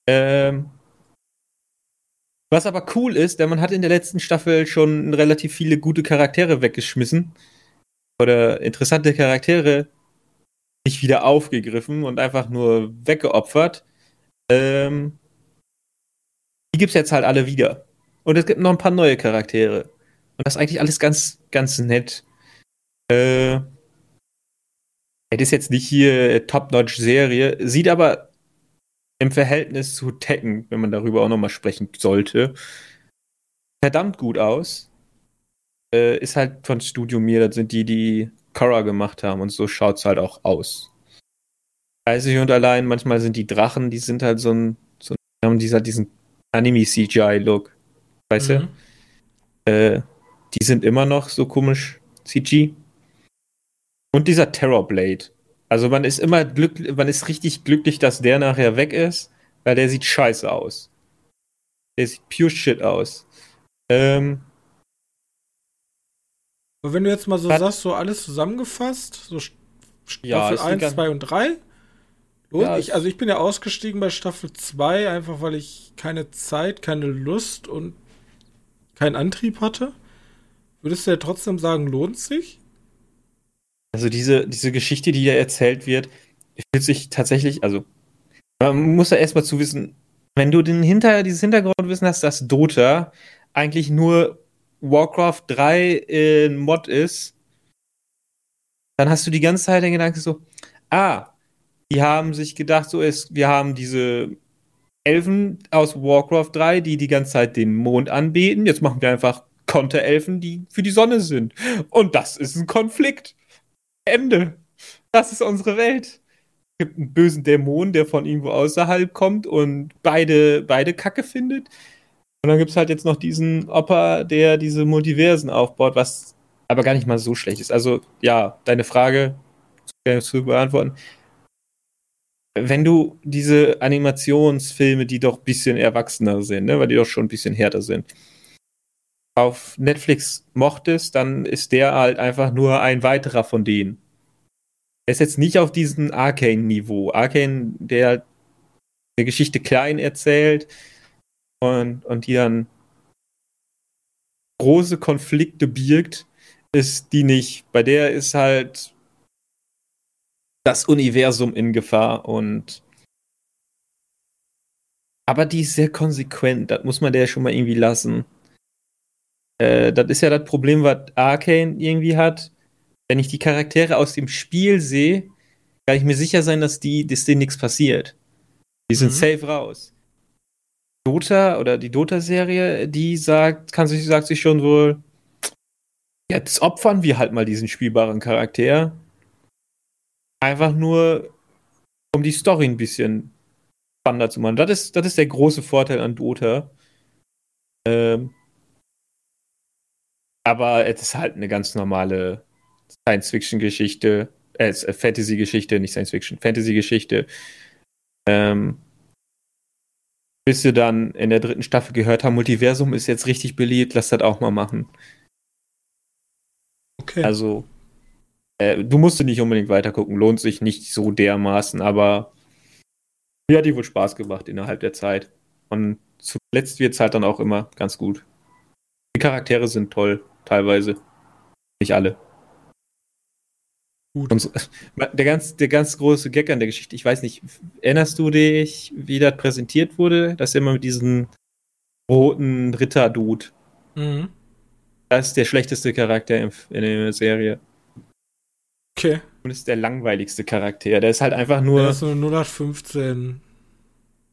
Ähm, was aber cool ist, denn man hat in der letzten Staffel schon relativ viele gute Charaktere weggeschmissen. Oder interessante Charaktere nicht wieder aufgegriffen und einfach nur weggeopfert. Ähm, die gibt es jetzt halt alle wieder. Und es gibt noch ein paar neue Charaktere. Und das ist eigentlich alles ganz, ganz nett. Äh, es ist jetzt nicht hier Top-Notch-Serie, sieht aber im Verhältnis zu Tekken, wenn man darüber auch nochmal sprechen sollte, verdammt gut aus. Äh, ist halt von Studio Mir, das sind die, die Korra gemacht haben und so schaut es halt auch aus. Einzig und allein, manchmal sind die Drachen, die sind halt so ein, so, haben dieser, diesen Anime-CGI-Look. Weißt mhm. du? Äh, die sind immer noch so komisch CG. Und dieser Terrorblade. Also man ist immer glücklich, man ist richtig glücklich, dass der nachher weg ist, weil der sieht scheiße aus. Der sieht pure shit aus. Ähm, Aber wenn du jetzt mal so sagst, so alles zusammengefasst, so St- Ja, Staffel eine 1, ganz- 2 und 3. Und Ja, ich, also ich bin ja ausgestiegen bei Staffel 2, einfach weil ich keine Zeit, keine Lust und keinen Antrieb hatte. Würdest du ja trotzdem sagen, lohnt sich? Also diese, diese Geschichte, die hier erzählt wird, fühlt sich tatsächlich, also man muss ja erstmal zu wissen, wenn du den Hinter, dieses Hintergrundwissen hast, dass Dota eigentlich nur Warcraft 3 in Mod ist, dann hast du die ganze Zeit den Gedanken so, ah, die haben sich gedacht, so ist, wir haben diese Elfen aus Warcraft 3, die die ganze Zeit den Mond anbeten, jetzt machen wir einfach Konterelfen, die für die Sonne sind. Und das ist ein Konflikt. Ende. Das ist unsere Welt. Es gibt einen bösen Dämon, der von irgendwo außerhalb kommt und beide, beide Kacke findet. Und dann gibt es halt jetzt noch diesen Opa, der diese Multiversen aufbaut, was aber gar nicht mal so schlecht ist. Also, ja, deine Frage zu, beantworten. Wenn du diese Animationsfilme, die doch ein bisschen erwachsener sind, ne, weil die doch schon ein bisschen härter sind, auf Netflix mochtest, dann ist der halt einfach nur ein weiterer von denen. Er ist jetzt nicht auf diesem Arcane-Niveau. Arcane, der eine Geschichte klein erzählt und, und die dann große Konflikte birgt, ist die nicht. Bei der ist halt das Universum in Gefahr und aber die ist sehr konsequent, das muss man der schon mal irgendwie lassen. Äh, das ist ja das Problem, was Arcane irgendwie hat. Wenn ich die Charaktere aus dem Spiel sehe, kann ich mir sicher sein, dass, die, dass denen nichts passiert. Die sind Mhm. safe raus. Dota oder die Dota-Serie, die sagt, kann sich, sagt sich schon wohl, jetzt opfern wir halt mal diesen spielbaren Charakter. Einfach nur, um die Story ein bisschen spannender zu machen. Das ist, das ist der große Vorteil an Dota. Ähm, aber es ist halt eine ganz normale Science-Fiction-Geschichte, äh, Fantasy-Geschichte, nicht Science-Fiction, Fantasy-Geschichte. Ähm, bis sie dann in der dritten Staffel gehört haben, Multiversum ist jetzt richtig beliebt, lass das auch mal machen. Okay. Also, äh, du musst nicht unbedingt weitergucken, lohnt sich nicht so dermaßen, aber mir hat die wohl Spaß gemacht innerhalb der Zeit. Und zuletzt wird es halt dann auch immer ganz gut. Die Charaktere sind toll, teilweise. Nicht alle. Gut. Und so, der, ganz, der ganz große Gag an der Geschichte, ich weiß nicht, erinnerst du dich, wie das präsentiert wurde? Das ist immer mit diesem roten Ritter-Dude. Mhm. Das ist der schlechteste Charakter in, in der Serie. Okay. Und ist der langweiligste Charakter. Der ist halt einfach nur. Das ist nur 0815.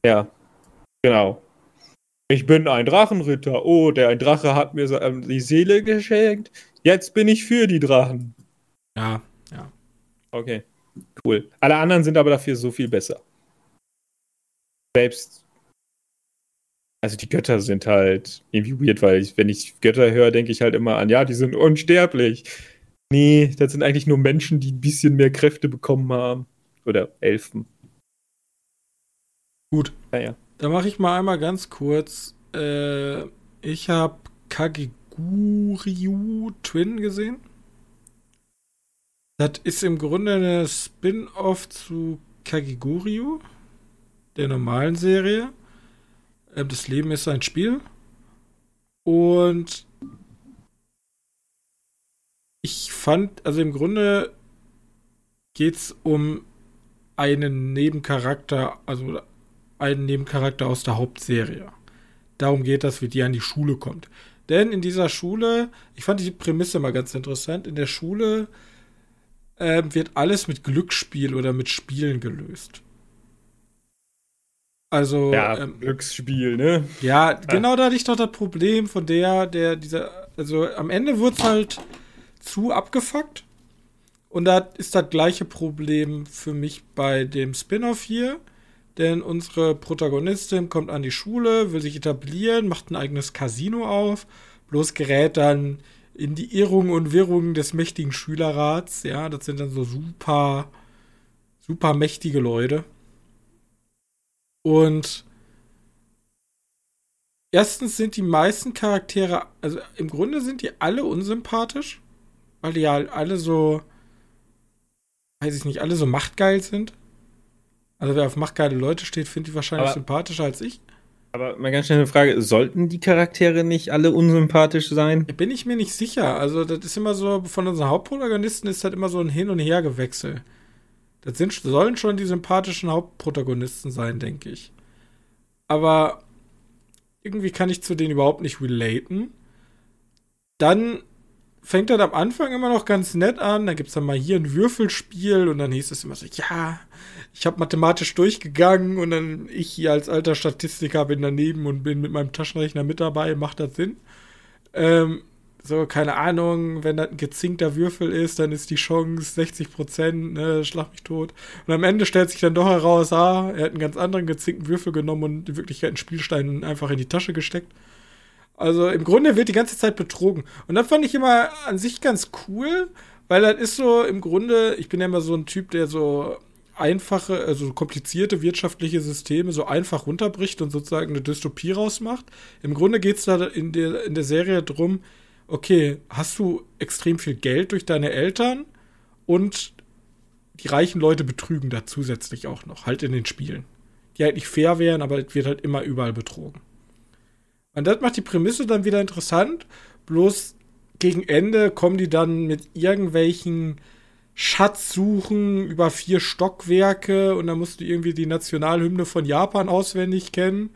Ja, genau. Ich bin ein Drachenritter. Oh, der ein Drache hat mir ähm, die Seele geschenkt. Jetzt bin ich für die Drachen. Ja, ja. Okay, cool. Alle anderen sind aber dafür so viel besser. Selbst. Also die Götter sind halt irgendwie weird, weil ich, wenn ich Götter höre, denke ich halt immer an, ja, die sind unsterblich. Nee, das sind eigentlich nur Menschen, die ein bisschen mehr Kräfte bekommen haben. Oder Elfen. Gut. Ja, ja. Da mache ich mal einmal ganz kurz. Äh, ich habe Kageguryu Twin gesehen. Das ist im Grunde eine Spin-off zu Kageguryu, der normalen Serie. Ähm, das Leben ist ein Spiel. Und ich fand, also im Grunde geht es um einen Nebencharakter, also einen Nebencharakter aus der Hauptserie. Darum geht das, wie die an die Schule kommt. Denn in dieser Schule, ich fand die Prämisse mal ganz interessant, in der Schule ähm, wird alles mit Glücksspiel oder mit Spielen gelöst. Also, Ja, ähm, Glücksspiel, ne? ja, genau da hatte ich doch das Problem von der, der, dieser, also am Ende wurde es halt zu abgefuckt. Und da ist das gleiche Problem für mich bei dem Spin-off hier. Denn unsere Protagonistin kommt an die Schule, will sich etablieren, macht ein eigenes Casino auf, bloß gerät dann in die Irrungen und Wirrungen des mächtigen Schülerrats. Ja, das sind dann so super, super mächtige Leute. Und erstens sind die meisten Charaktere, also im Grunde sind die alle unsympathisch, weil die ja alle so, weiß ich nicht, alle so machtgeil sind. Also wer auf machtgeile Leute steht, findet die wahrscheinlich Aber sympathischer als ich. Aber mal ganz schnell eine Frage: Sollten die Charaktere nicht alle unsympathisch sein? Bin ich mir nicht sicher. Also, das ist immer so, von unseren Hauptprotagonisten ist halt immer so ein Hin- und Hergewechsel. Das sind, sollen schon die sympathischen Hauptprotagonisten sein, denke ich. Aber irgendwie kann ich zu denen überhaupt nicht relaten. Dann fängt das am Anfang immer noch ganz nett an. Da gibt es dann mal hier ein Würfelspiel und dann hieß es immer so, ja, ich habe mathematisch durchgegangen und dann ich hier als alter Statistiker bin daneben und bin mit meinem Taschenrechner mit dabei, macht das Sinn? Ähm, so, keine Ahnung, wenn das ein gezinkter Würfel ist, dann ist die Chance 60 Prozent, ne, schlag mich tot. Und am Ende stellt sich dann doch heraus, ah, er hat einen ganz anderen gezinkten Würfel genommen und in Wirklichkeit einen Spielstein einfach in die Tasche gesteckt. Also im Grunde wird die ganze Zeit betrogen. Und das fand ich immer an sich ganz cool, weil das ist so im Grunde, ich bin ja immer so ein Typ, der so einfache, also komplizierte wirtschaftliche Systeme so einfach runterbricht und sozusagen eine Dystopie rausmacht. Im Grunde geht es da in der, in der Serie drum, okay, hast du extrem viel Geld durch deine Eltern und die reichen Leute betrügen da zusätzlich auch noch, halt in den Spielen. Die halt nicht fair wären, aber es wird halt immer überall betrogen. Und das macht die Prämisse dann wieder interessant, bloß gegen Ende kommen die dann mit irgendwelchen Schatzsuchen über vier Stockwerke und dann musst du irgendwie die Nationalhymne von Japan auswendig kennen.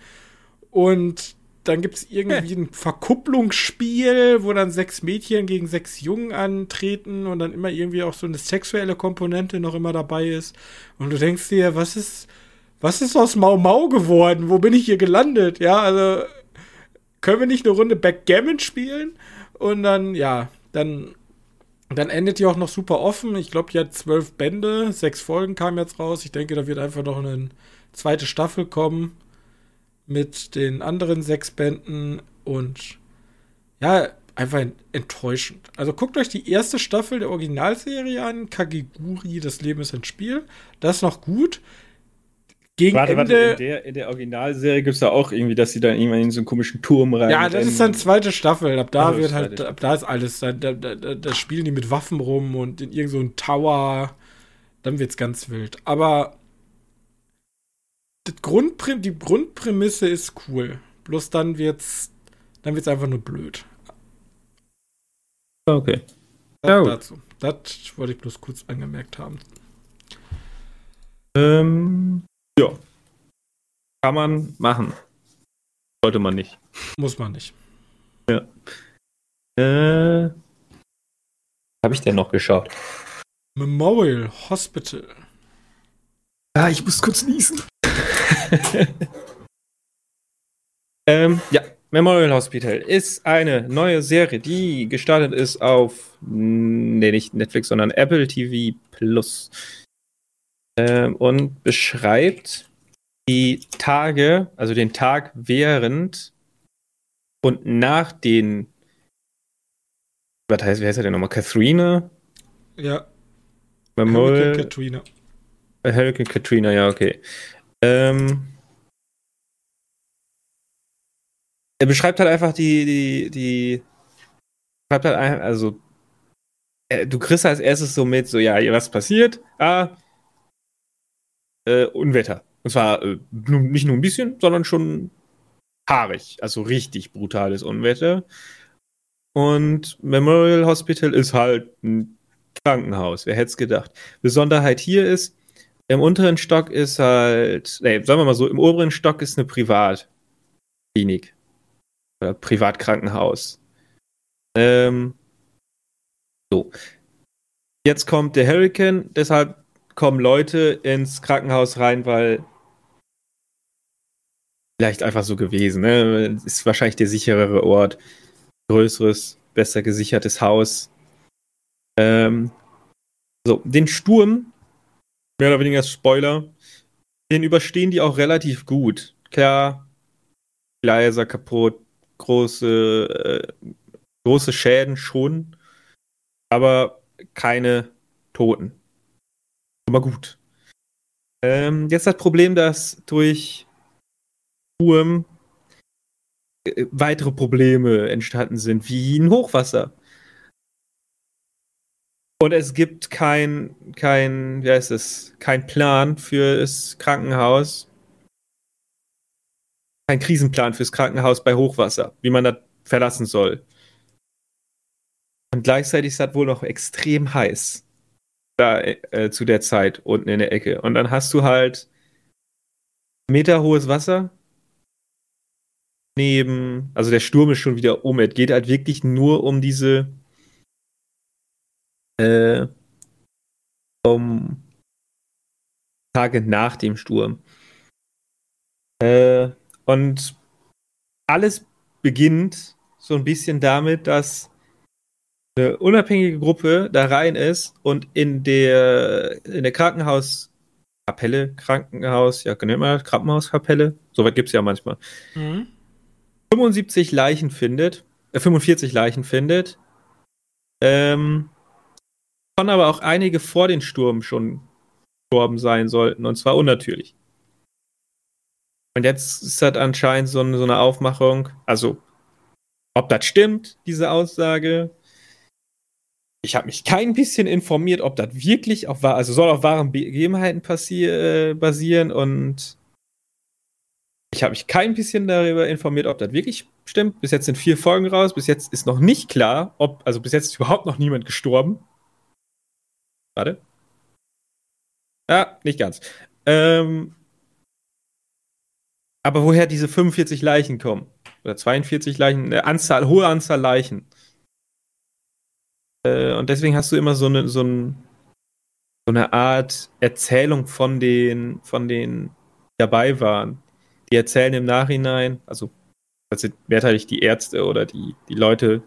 Und dann gibt es irgendwie ein Verkupplungsspiel, wo dann sechs Mädchen gegen sechs Jungen antreten und dann immer irgendwie auch so eine sexuelle Komponente noch immer dabei ist. Und du denkst dir, was ist, was ist aus Mau Mau geworden? Wo bin ich hier gelandet? Ja, also können wir nicht eine Runde Backgammon spielen? Und dann, ja, dann dann endet die auch noch super offen. Ich glaube, die hat zwölf Bände, sechs Folgen kamen jetzt raus. Ich denke, da wird einfach noch eine zweite Staffel kommen mit den anderen sechs Bänden und ja, einfach enttäuschend. Also guckt euch die erste Staffel der Originalserie an, Kagiguri, das Leben ist ein Spiel. Das ist noch gut gegen warte, Ende. Warte, in der, in der Originalserie gibt es da auch irgendwie, dass sie dann irgendwann in so einen komischen Turm rein. Ja, das ist dann zweite Staffel. Ab da also wird halt, ab da ist alles. Da, da, da, da, spielen die mit Waffen rum und in irgendeinem so Tower. Dann wird's ganz wild. Aber das Grundprä die Grundprämisse ist cool. Bloß dann wird's, dann wird's einfach nur blöd. Okay. Das ja, dazu. Das wollte ich bloß kurz angemerkt haben. Ähm, ja. Kann man machen. Sollte man nicht. Muss man nicht. Ja. Äh, habe ich denn noch geschaut? Memorial Hospital. Ja, ich muss kurz niesen. ähm, ja, Memorial Hospital ist eine neue Serie, die gestartet ist auf, nee, nicht Netflix, sondern Apple TV Plus ähm, und beschreibt die Tage, also den Tag während und nach den, was heißt, wie heißt er denn nochmal? Katharina? Ja. Memorial, Hurricane Katrina. Äh, Hurricane Katrina, ja, okay. Ähm, er beschreibt halt einfach die, die, die, schreibt halt ein, also, äh, du kriegst als erstes so mit, so, ja, was passiert? Ah, äh, Unwetter. Und zwar äh, nicht nur ein bisschen, sondern schon haarig. Also richtig brutales Unwetter. Und Memorial Hospital ist halt ein Krankenhaus. Wer hätte es gedacht? Besonderheit hier ist, im unteren Stock ist halt, nee, sagen wir mal so, im oberen Stock ist eine Privatklinik. Oder Privatkrankenhaus. Ähm, so. Jetzt kommt der Hurricane, deshalb kommen Leute ins Krankenhaus rein, weil vielleicht einfach so gewesen. Ne? Ist wahrscheinlich der sicherere Ort. Größeres, besser gesichertes Haus. Ähm, so, den Sturm, mehr oder weniger Spoiler, den überstehen die auch relativ gut. Klar, Gleiser kaputt, große äh, große Schäden schon, aber keine Toten. Mal gut. Ähm, jetzt das Problem, dass durch Sturm äh, weitere Probleme entstanden sind, wie ein Hochwasser. Und es gibt kein, kein, wie heißt es, kein Plan für das Krankenhaus. Kein Krisenplan fürs Krankenhaus bei Hochwasser, wie man das verlassen soll. Und gleichzeitig ist das wohl noch extrem heiß. Da äh, zu der Zeit unten in der Ecke. Und dann hast du halt meterhohes Wasser. Neben, also der Sturm ist schon wieder um. Es geht halt wirklich nur um diese äh, um Tage nach dem Sturm. Äh, und alles beginnt so ein bisschen damit, dass eine unabhängige Gruppe da rein ist und in der, in der Krankenhauskapelle, Krankenhaus, ja, man das? Krankenhauskapelle, soweit gibt es ja manchmal, mhm. 75 Leichen findet, äh, 45 Leichen findet, ähm, von aber auch einige vor den Sturm schon gestorben sein sollten, und zwar unnatürlich. Und jetzt ist das anscheinend so so eine Aufmachung, also ob das stimmt, diese Aussage. Ich habe mich kein bisschen informiert, ob das wirklich auf also soll auf wahren Begebenheiten äh, basieren und ich habe mich kein bisschen darüber informiert, ob das wirklich stimmt. Bis jetzt sind vier Folgen raus. Bis jetzt ist noch nicht klar, ob, also bis jetzt ist überhaupt noch niemand gestorben. Warte. Ja, nicht ganz. Ähm, aber woher diese 45 Leichen kommen? Oder 42 Leichen, eine Anzahl, hohe Anzahl Leichen. Äh, und deswegen hast du immer so eine, so, ein, so eine Art Erzählung von den, von den, die dabei waren. Die erzählen im Nachhinein, also das sind mehrteilig die Ärzte oder die, die Leute,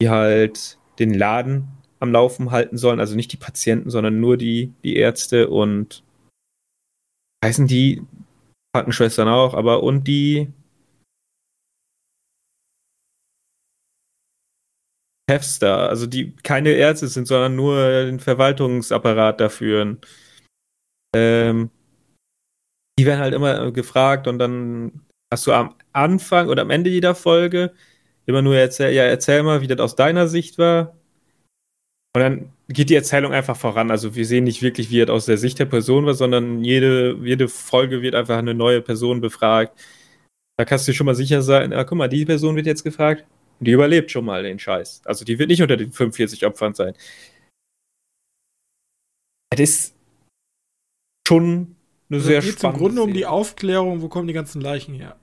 die halt den Laden am Laufen halten sollen. Also nicht die Patienten, sondern nur die, die Ärzte und heißen die Krankenschwestern auch, aber und die Hefster, also die keine Ärzte sind, sondern nur den Verwaltungsapparat dafür. Ähm, die werden halt immer gefragt und dann hast du am Anfang oder am Ende jeder Folge immer nur erzähl, ja, erzähl mal, wie das aus deiner Sicht war. Und dann geht die Erzählung einfach voran. Also wir sehen nicht wirklich, wie es aus der Sicht der Person war, sondern jede, jede Folge wird einfach eine neue Person befragt. Da kannst du schon mal sicher sein, ah, guck mal, die Person wird jetzt gefragt. Und die überlebt schon mal den Scheiß. Also die wird nicht unter den 45 Opfern sein. Es ist schon eine also sehr geht spannende im Grunde um die Aufklärung, wo kommen die ganzen Leichen her?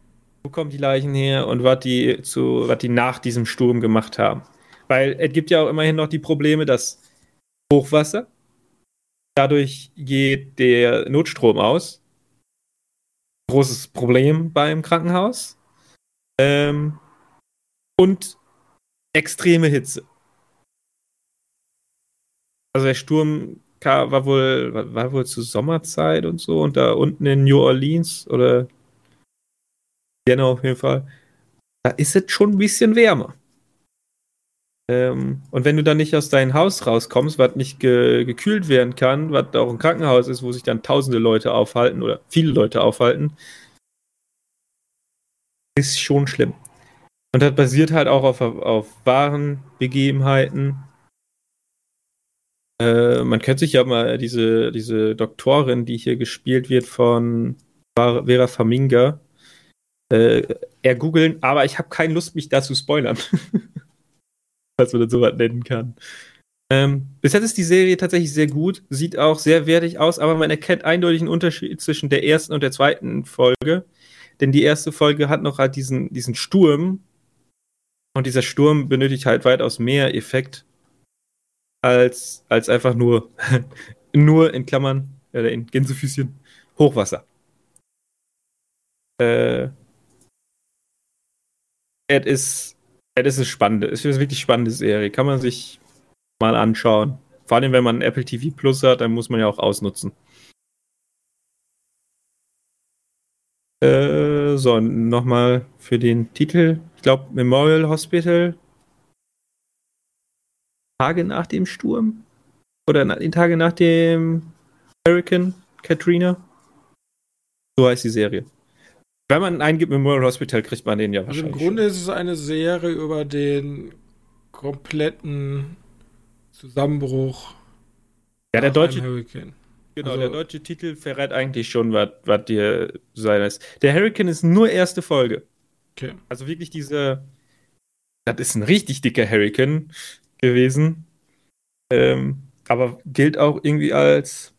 Wo kommen die Leichen her und was die zu, was die nach diesem Sturm gemacht haben. Weil es gibt ja auch immerhin noch die Probleme, dass Hochwasser, dadurch geht der Notstrom aus. Großes Problem beim Krankenhaus. Ähm, und extreme Hitze. Also der Sturm war wohl, war wohl zur Sommerzeit und so und da unten in New Orleans oder genau auf jeden Fall, da ist es schon ein bisschen wärmer. Ähm, und wenn du dann nicht aus deinem Haus rauskommst, was nicht ge gekühlt werden kann, was auch ein Krankenhaus ist, wo sich dann tausende Leute aufhalten oder viele Leute aufhalten, ist schon schlimm. Und das basiert halt auch auf, auf wahren Begebenheiten. Äh, man könnte sich ja mal diese, diese Doktorin, die hier gespielt wird von Vera Faminga, äh, ergoogeln, aber ich habe keine Lust, mich da zu spoilern. falls man das so was nennen kann. Ähm, bis jetzt ist die Serie tatsächlich sehr gut, sieht auch sehr wertig aus, aber man erkennt eindeutig einen Unterschied zwischen der ersten und der zweiten Folge. Denn die erste Folge hat noch halt diesen, diesen Sturm. Und dieser Sturm benötigt halt weitaus mehr Effekt als, als einfach nur, nur in Klammern, oder in Gänsefüßchen, Hochwasser. Äh, es ist das ist spannend. Es ist eine wirklich spannende Serie. Kann man sich mal anschauen. Vor allem, wenn man Apple TV Plus hat, dann muss man ja auch ausnutzen. Äh, so, nochmal für den Titel. Ich glaube, Memorial Hospital Tage nach dem Sturm? Oder na, die Tage nach dem Hurricane Katrina? So heißt die Serie. Wenn man eingibt Memorial Hospital, kriegt man den ja Also im wahrscheinlich. Grunde ist es eine Serie über den kompletten Zusammenbruch ja, der deutsche. Genau, also- der deutsche Titel verrät eigentlich schon, was dir sein ist. Der Hurricane ist nur erste Folge. Okay. Also wirklich diese. Das ist ein richtig dicker Hurricane gewesen. Ähm, aber gilt auch irgendwie als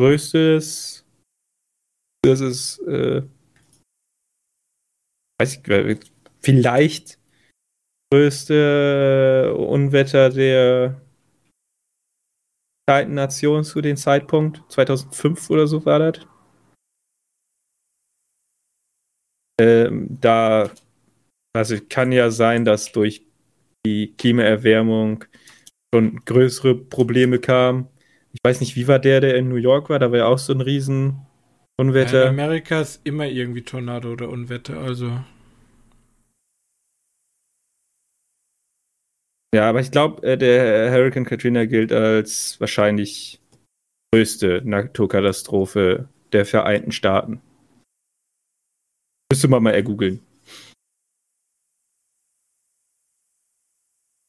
größtes. Das ist, äh, weiß ich, vielleicht größte Unwetter der Vereinten Nationen zu dem Zeitpunkt. 2005 oder so war das. Ähm, da, also kann ja sein, dass durch die Klimaerwärmung schon größere Probleme kamen. Ich weiß nicht, wie war der, der in New York war? Da war ja auch so ein riesen In Unwetter. Amerika ist immer irgendwie Tornado oder Unwetter, also. Ja, aber ich glaube, äh, der Hurricane Katrina gilt als wahrscheinlich größte Naturkatastrophe der Vereinten Staaten. Müsste man mal ergoogeln.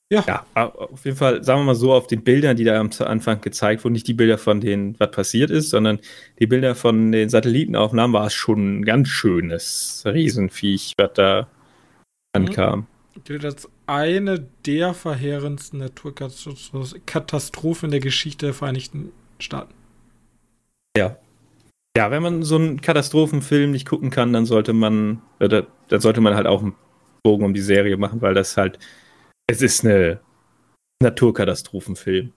Ja. Ja, auf jeden Fall, sagen wir mal so, auf den Bildern, die da am Anfang gezeigt wurden, nicht die Bilder von denen, was passiert ist, sondern die Bilder von den Satellitenaufnahmen, war es schon ein ganz schönes Riesenviech, was da ankam. Gilt als eine der verheerendsten Naturkatastrophen der Geschichte der Vereinigten Staaten. Ja, wenn man so einen Katastrophenfilm nicht gucken kann, dann sollte man, oder, dann sollte man halt auch einen Bogen um die Serie machen, weil das halt, es ist eine Naturkatastrophenfilm.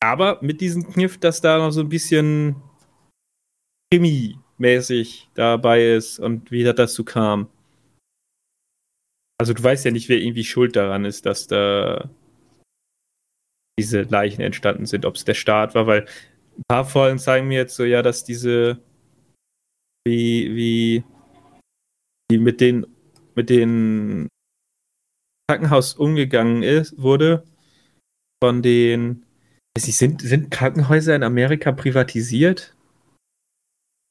Aber mit diesem Kniff, dass da noch so ein bisschen Krimi-mäßig dabei ist und wie das dazu kam. Also du weißt ja nicht, wer irgendwie schuld daran ist, dass da diese Leichen entstanden sind, ob es der Staat war, weil ein paar Folgen zeigen mir jetzt so, ja, dass diese, wie, wie, wie mit den, mit den Krankenhaus umgegangen ist, wurde von den, nicht, sind, sind Krankenhäuser in Amerika privatisiert?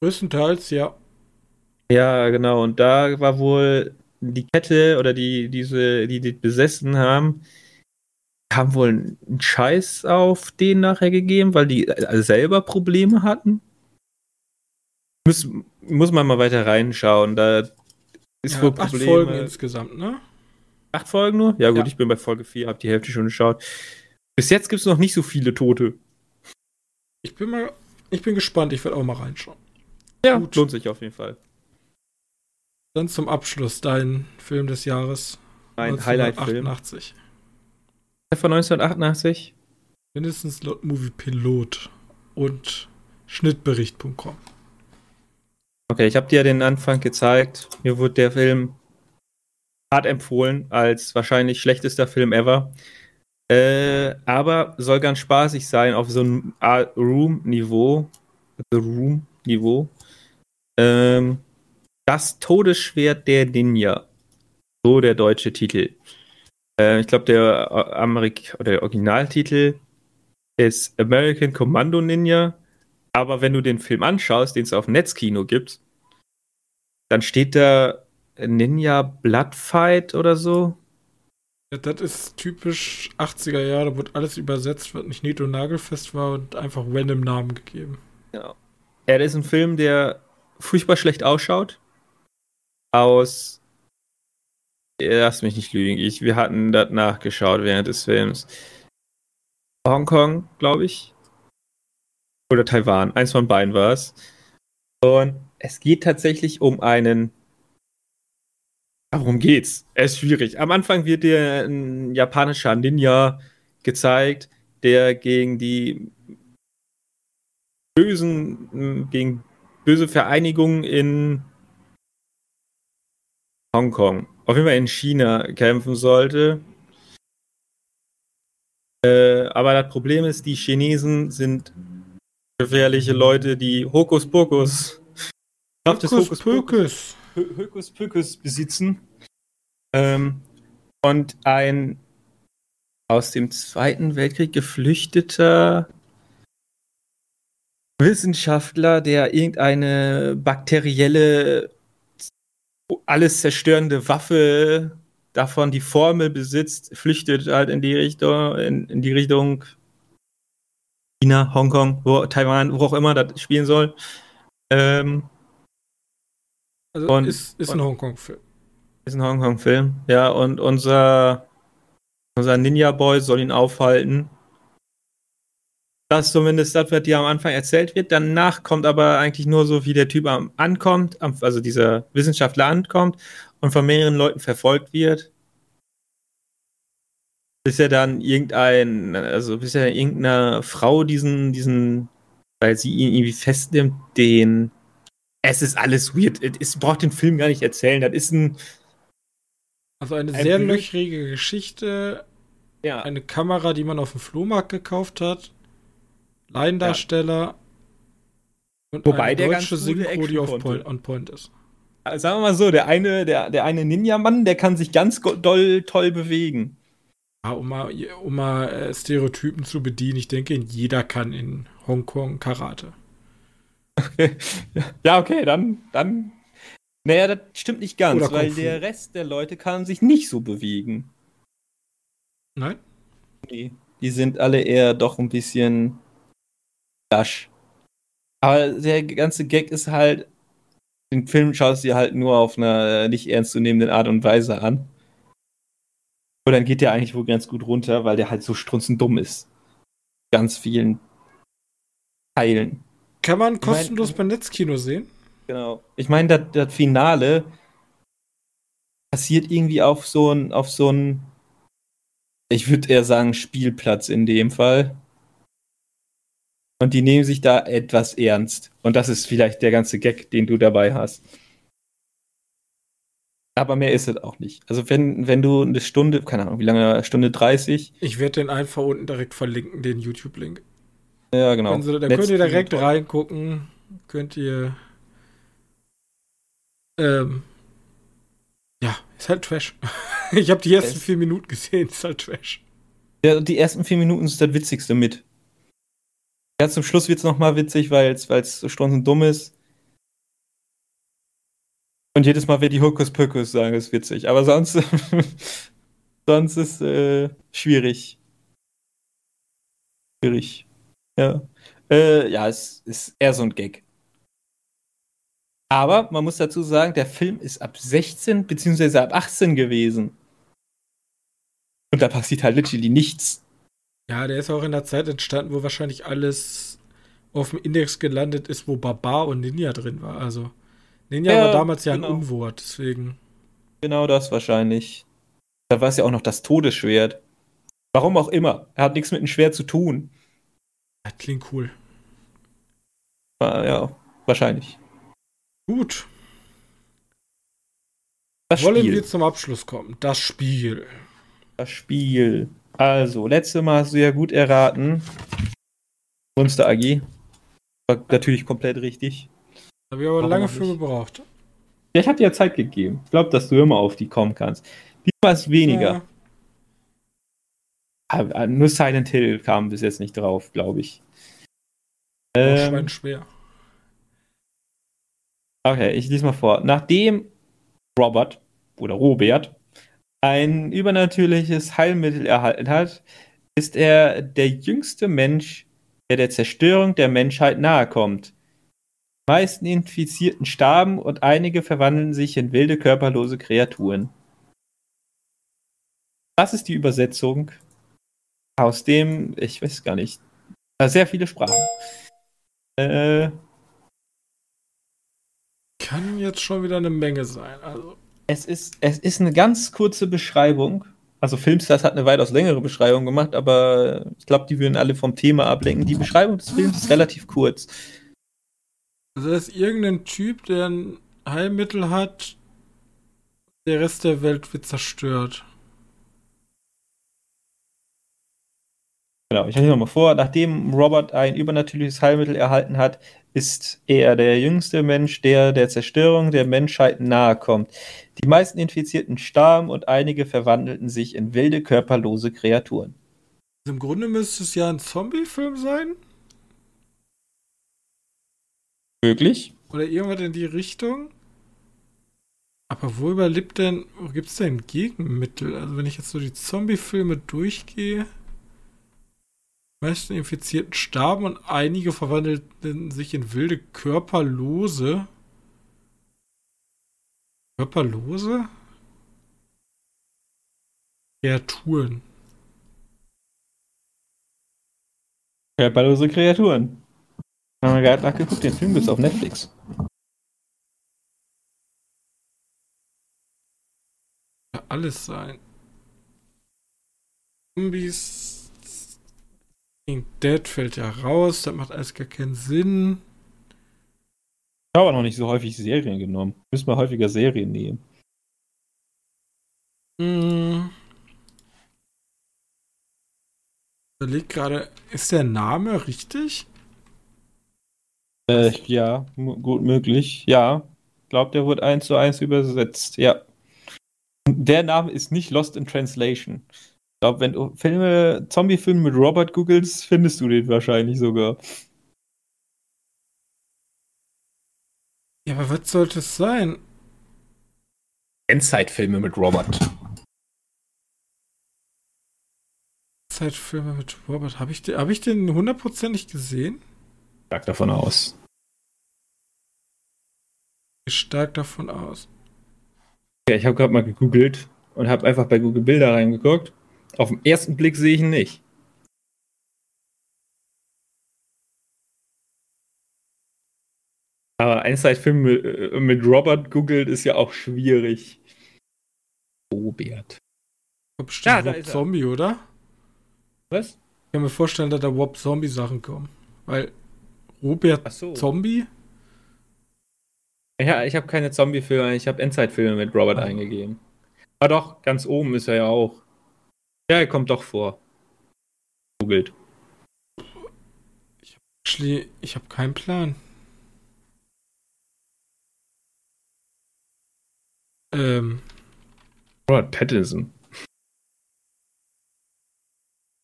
Größtenteils, ja. Ja, genau. Und da war wohl die Kette oder die, diese, die die besessen haben, haben wohl einen Scheiß auf den nachher gegeben, weil die äh, selber Probleme hatten. Muss, muss man mal weiter reinschauen. Da ist ja wohl acht Probleme. Folgen insgesamt, ne? Acht Folgen nur? Ja, gut, Ja. ich bin bei Folge 4, hab die Hälfte schon geschaut. Bis jetzt gibt es noch nicht so viele Tote. Ich bin mal, ich bin gespannt, ich werde auch mal reinschauen. Ja, Gut. lohnt sich auf jeden Fall. Dann zum Abschluss dein Film des Jahres. Ein Highlight-Film. 1988. Von 1988. Mindestens laut Movie Pilot und Schnittbericht.com. Okay, ich habe dir den Anfang gezeigt. Mir wurde der Film hart empfohlen als wahrscheinlich schlechtester Film ever. Äh, aber soll ganz spaßig sein auf so einem Room-Niveau. The Room-Niveau. Ähm, das Todesschwert der Ninja. So der deutsche Titel. Äh, ich glaube, der äh, Amerik oder der Originaltitel ist American Commando Ninja. Aber wenn du den Film anschaust, den es auf Netzkino gibt, dann steht da Ninja Bloodfight oder so. Ja, das ist typisch 80er Jahre, wurde alles übersetzt, was nicht und nagelfest war und einfach random Namen gegeben. Ja, das ist ein Film, der furchtbar schlecht ausschaut. Aus. Lass mich nicht lügen. Ich, wir hatten das nachgeschaut während des Films. Hongkong, glaube ich. Oder Taiwan. Eins von beiden war es. Und es geht tatsächlich um einen. Warum geht's? Es ist schwierig. Am Anfang wird dir ein japanischer Ninja gezeigt, der gegen die bösen, gegen böse Vereinigungen in Hongkong, auf jeden Fall in China kämpfen sollte. Äh, aber das Problem ist, die Chinesen sind gefährliche Leute, die Hokuspokus, Kraft des Hokus Hokuspokus Pokus. Hokuspokus besitzen. Ähm, und ein aus dem Zweiten Weltkrieg geflüchteter Wissenschaftler, der irgendeine bakterielle, alles zerstörende Waffe davon die Formel besitzt, flüchtet halt in die Richtung, in, in die Richtung China, Hongkong, wo, Taiwan, wo auch immer das spielen soll. Ähm, also und, ist, ist ein Hongkong-Film. Ist ein Hongkong-Film, ja, und unser, unser Ninja-Boy soll ihn aufhalten. Das zumindest das, was dir am Anfang erzählt wird. Danach kommt aber eigentlich nur so, wie der Typ ankommt, also dieser Wissenschaftler ankommt und von mehreren Leuten verfolgt wird. Bis er dann irgendein, also bis er irgendeiner Frau diesen, diesen, weil sie ihn irgendwie festnimmt, den. Es ist alles weird. Es braucht den Film gar nicht erzählen. Das ist ein. Also eine ein sehr löchrige Geschichte. Ja. Eine Kamera, die man auf dem Flohmarkt gekauft hat. Laiendarsteller. Ja. Und Wobei der deutsche Synchro, die auf point, on point ist. Also sagen wir mal so, der eine, der, der eine Ninja-Mann, der kann sich ganz doll toll bewegen. Ja, um mal, um mal äh, Stereotypen zu bedienen, ich denke, jeder kann in Hongkong Karate. Okay. Ja, okay, dann, dann. Naja, das stimmt nicht ganz, Oder weil der Rest der Leute kann sich nicht so bewegen. Nein? Nee, die sind alle eher doch ein bisschen lasch. Aber der ganze Gag ist halt, den Film schaust du dir halt nur auf einer nicht ernstzunehmenden Art und Weise an. Und dann geht der eigentlich wohl ganz gut runter, weil der halt so strunzendumm ist. Ganz vielen Teilen. Kann man kostenlos ich mein, beim Netzkino sehen? Genau. Ich meine, das, das Finale passiert irgendwie auf so ein, auf so ein, ich würde eher sagen, Spielplatz in dem Fall. Und die nehmen sich da etwas ernst. Und das ist vielleicht der ganze Gag, den du dabei hast. Aber mehr ist es auch nicht. Also wenn, wenn du eine Stunde, keine Ahnung, wie lange, Stunde 30. Ich werde den einfach unten direkt verlinken, den YouTube-Link. Ja, genau. Sie, da könnt ihr direkt reingucken. Könnt ihr. Ähm, ja, ist halt Trash. ich habe die ersten es vier Minuten gesehen, ist halt Trash. Ja, die ersten vier Minuten sind das Witzigste mit. Ja, zum Schluss wird es nochmal witzig, weil es so dumm ist. Und jedes Mal wird die Hokus Pokus sagen, ist witzig. Aber sonst, sonst ist äh, schwierig. Schwierig. Ja. Äh, ja, es ist eher so ein Gag. Aber man muss dazu sagen, der Film ist ab 16 bzw. ab 18 gewesen. Und da passiert halt literally nichts. Ja, der ist auch in der Zeit entstanden, wo wahrscheinlich alles auf dem Index gelandet ist, wo Barbar und Ninja drin war. Also Ninja ja, war damals ja genau. ein Unwort, deswegen. Genau das wahrscheinlich. Da war es ja auch noch das Todesschwert. Warum auch immer. Er hat nichts mit dem Schwert zu tun. Das klingt cool. Ja, wahrscheinlich. Gut. Das Wollen Spiel. wir zum Abschluss kommen? Das Spiel. Das Spiel. Also, letztes Mal hast du ja gut erraten. Monster AG. War natürlich komplett richtig. Habe ich aber Warum lange für gebraucht. Ja, ich habe dir ja Zeit gegeben. Ich glaube, dass du immer auf die kommen kannst. Diesmal ist weniger. Ja. Aber nur Silent Hill kam bis jetzt nicht drauf, glaube ich. Ähm, schwer. Okay, ich lese mal vor. Nachdem Robert oder Robert ein übernatürliches Heilmittel erhalten hat, ist er der jüngste Mensch, der der Zerstörung der Menschheit nahe kommt. Die meisten Infizierten starben und einige verwandeln sich in wilde, körperlose Kreaturen. Das ist die Übersetzung aus dem, ich weiß gar nicht, sehr viele Sprachen. Äh, Kann jetzt schon wieder eine Menge sein. Also es ist, es ist eine ganz kurze Beschreibung. Also Filmstars hat eine weitaus längere Beschreibung gemacht, aber ich glaube, die würden alle vom Thema ablenken. Die Beschreibung des Films ist relativ kurz. Also das ist irgendein Typ, der ein Heilmittel hat, der Rest der Welt wird zerstört. Genau, ich lese nochmal vor. Nachdem Robert ein übernatürliches Heilmittel erhalten hat, ist er der jüngste Mensch, der der Zerstörung der Menschheit nahe kommt. Die meisten Infizierten starben und einige verwandelten sich in wilde, körperlose Kreaturen. Im Grunde müsste es ja ein Zombie-Film sein. Möglich. Oder irgendwas in die Richtung. Aber wo überlebt denn, wo gibt es denn Gegenmittel? Also wenn ich jetzt so die Zombie-Filme durchgehe, meisten Infizierten starben und einige verwandelten sich in wilde Körperlose. Körperlose? Kreaturen. Körperlose Kreaturen. Haben wir gerade nachgeguckt, den Film ist auf Netflix. Ja, alles sein. Zombies. King Dead fällt ja raus, das macht alles gar keinen Sinn. Ich habe auch noch nicht so häufig Serien genommen. Müssen wir häufiger Serien nehmen. Hm. Überleg gerade, ist der Name richtig? Äh, ja, gut möglich. Ja. Ich glaube, der wurde eins zu eins übersetzt. Ja. Der Name ist nicht Lost in Translation. Ich glaube, wenn du Filme, Zombie-Filme mit Robert googelst, findest du den wahrscheinlich sogar. Ja, aber was sollte es sein? Endzeitfilme mit Robert. Endzeitfilme mit Robert. Habe ich, den, hab ich den hundertprozentig gesehen? Stark davon aus. Stark davon aus. Ja, ich habe gerade mal gegoogelt und habe einfach bei Google Bilder reingeguckt. Auf den ersten Blick sehe ich ihn nicht. Aber Einzeitfilm mit, äh, mit Robert googelt ist ja auch schwierig. Robert. Bestimmt Ja, da Rob ist er. Zombie, oder? Was? Ich kann mir vorstellen, dass da Rob Zombie Sachen kommen. Weil Robert Ach so. Zombie? Ja, ich habe keine Zombie-Filme, ich habe Endzeitfilme mit Robert Ah. eingegeben. Ah doch, ganz oben ist er ja auch. Ja, er kommt doch vor. Googelt. Ich habe keinen Plan. Ähm, Robert Pattinson.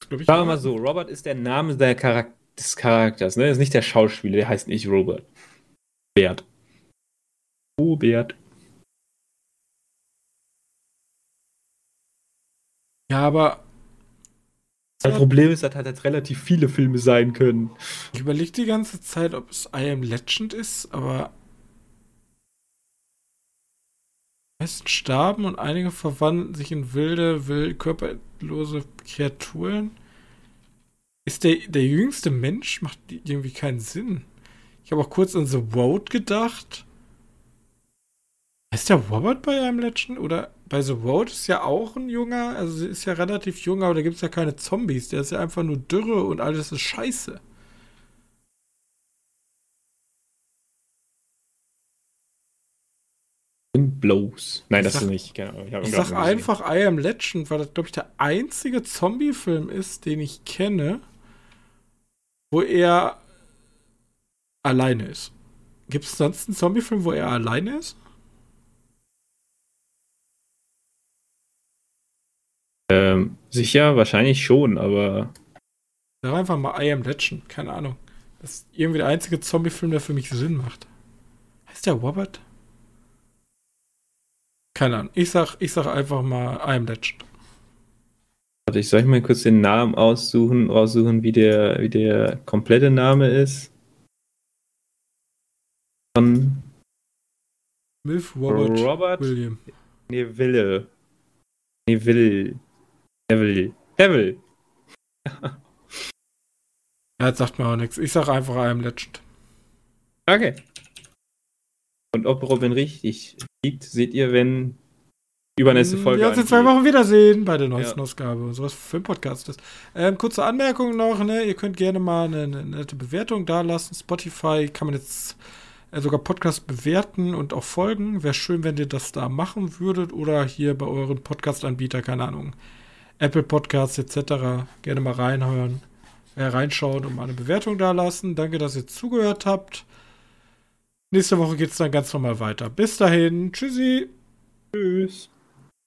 glaub ich. Sagen wir mal so, Robert ist der Name der Charak des Charakters, ne? Ist nicht der Schauspieler, der heißt nicht Robert. Bert. Robert. Ja, aber Das Problem ist, dass halt jetzt relativ viele Filme sein können. ich überlege die ganze Zeit, ob es I Am Legend ist, aber die meisten starben und einige verwandeln sich in wilde, wild, körperlose Kreaturen. Ist der, der jüngste Mensch? Macht irgendwie keinen Sinn. Ich habe auch kurz an The Road gedacht. Ist der Robert bei einem Legend? Oder bei The Road ist ja auch ein junger, also sie ist ja relativ jung, aber da gibt es ja keine Zombies. Der ist ja einfach nur Dürre und alles ist scheiße. Blows. Nein, Ich das sag- ist nicht. Ahnung, ich Ich sag gesehen. einfach I Am Legend, weil das, glaube ich, der einzige Zombie-Film ist, den ich kenne, wo er alleine ist. Gibt es sonst einen Zombie-Film, wo er alleine ist? Ähm, sicher, wahrscheinlich schon, aber Sag einfach mal I Am Legend, keine Ahnung. Das ist irgendwie der einzige Zombie-Film, der für mich Sinn macht. Heißt der Robert? Keine Ahnung. Ich sag, ich sag einfach mal I Am Legend. warte, ich soll ich mal kurz den Namen aussuchen, raussuchen, wie der, wie der komplette Name ist. Von Milf Robert, Robert William. Neville. Neville. Neville. Neville. Ja, jetzt sagt mir auch nichts. Ich sag einfach Am Legend. Okay. Und ob Robin richtig liegt, seht ihr, wenn übernächste Folge. Ja, uns in zwei Wochen wiedersehen bei der neuesten Ja. Ausgabe und sowas für ein Podcast ist. Ähm, kurze Anmerkung noch, ne? Ihr könnt gerne mal eine, eine nette Bewertung da lassen. Spotify kann man jetzt äh, sogar Podcast bewerten und auch folgen. Wäre schön, wenn ihr das da machen würdet oder hier bei euren Podcast-Anbieter, keine Ahnung, Apple Podcasts etc. gerne mal reinhören, äh, reinschauen und mal eine Bewertung da lassen. Danke, dass ihr zugehört habt. Nächste Woche geht es dann ganz normal weiter. Bis dahin, tschüssi. Tschüss.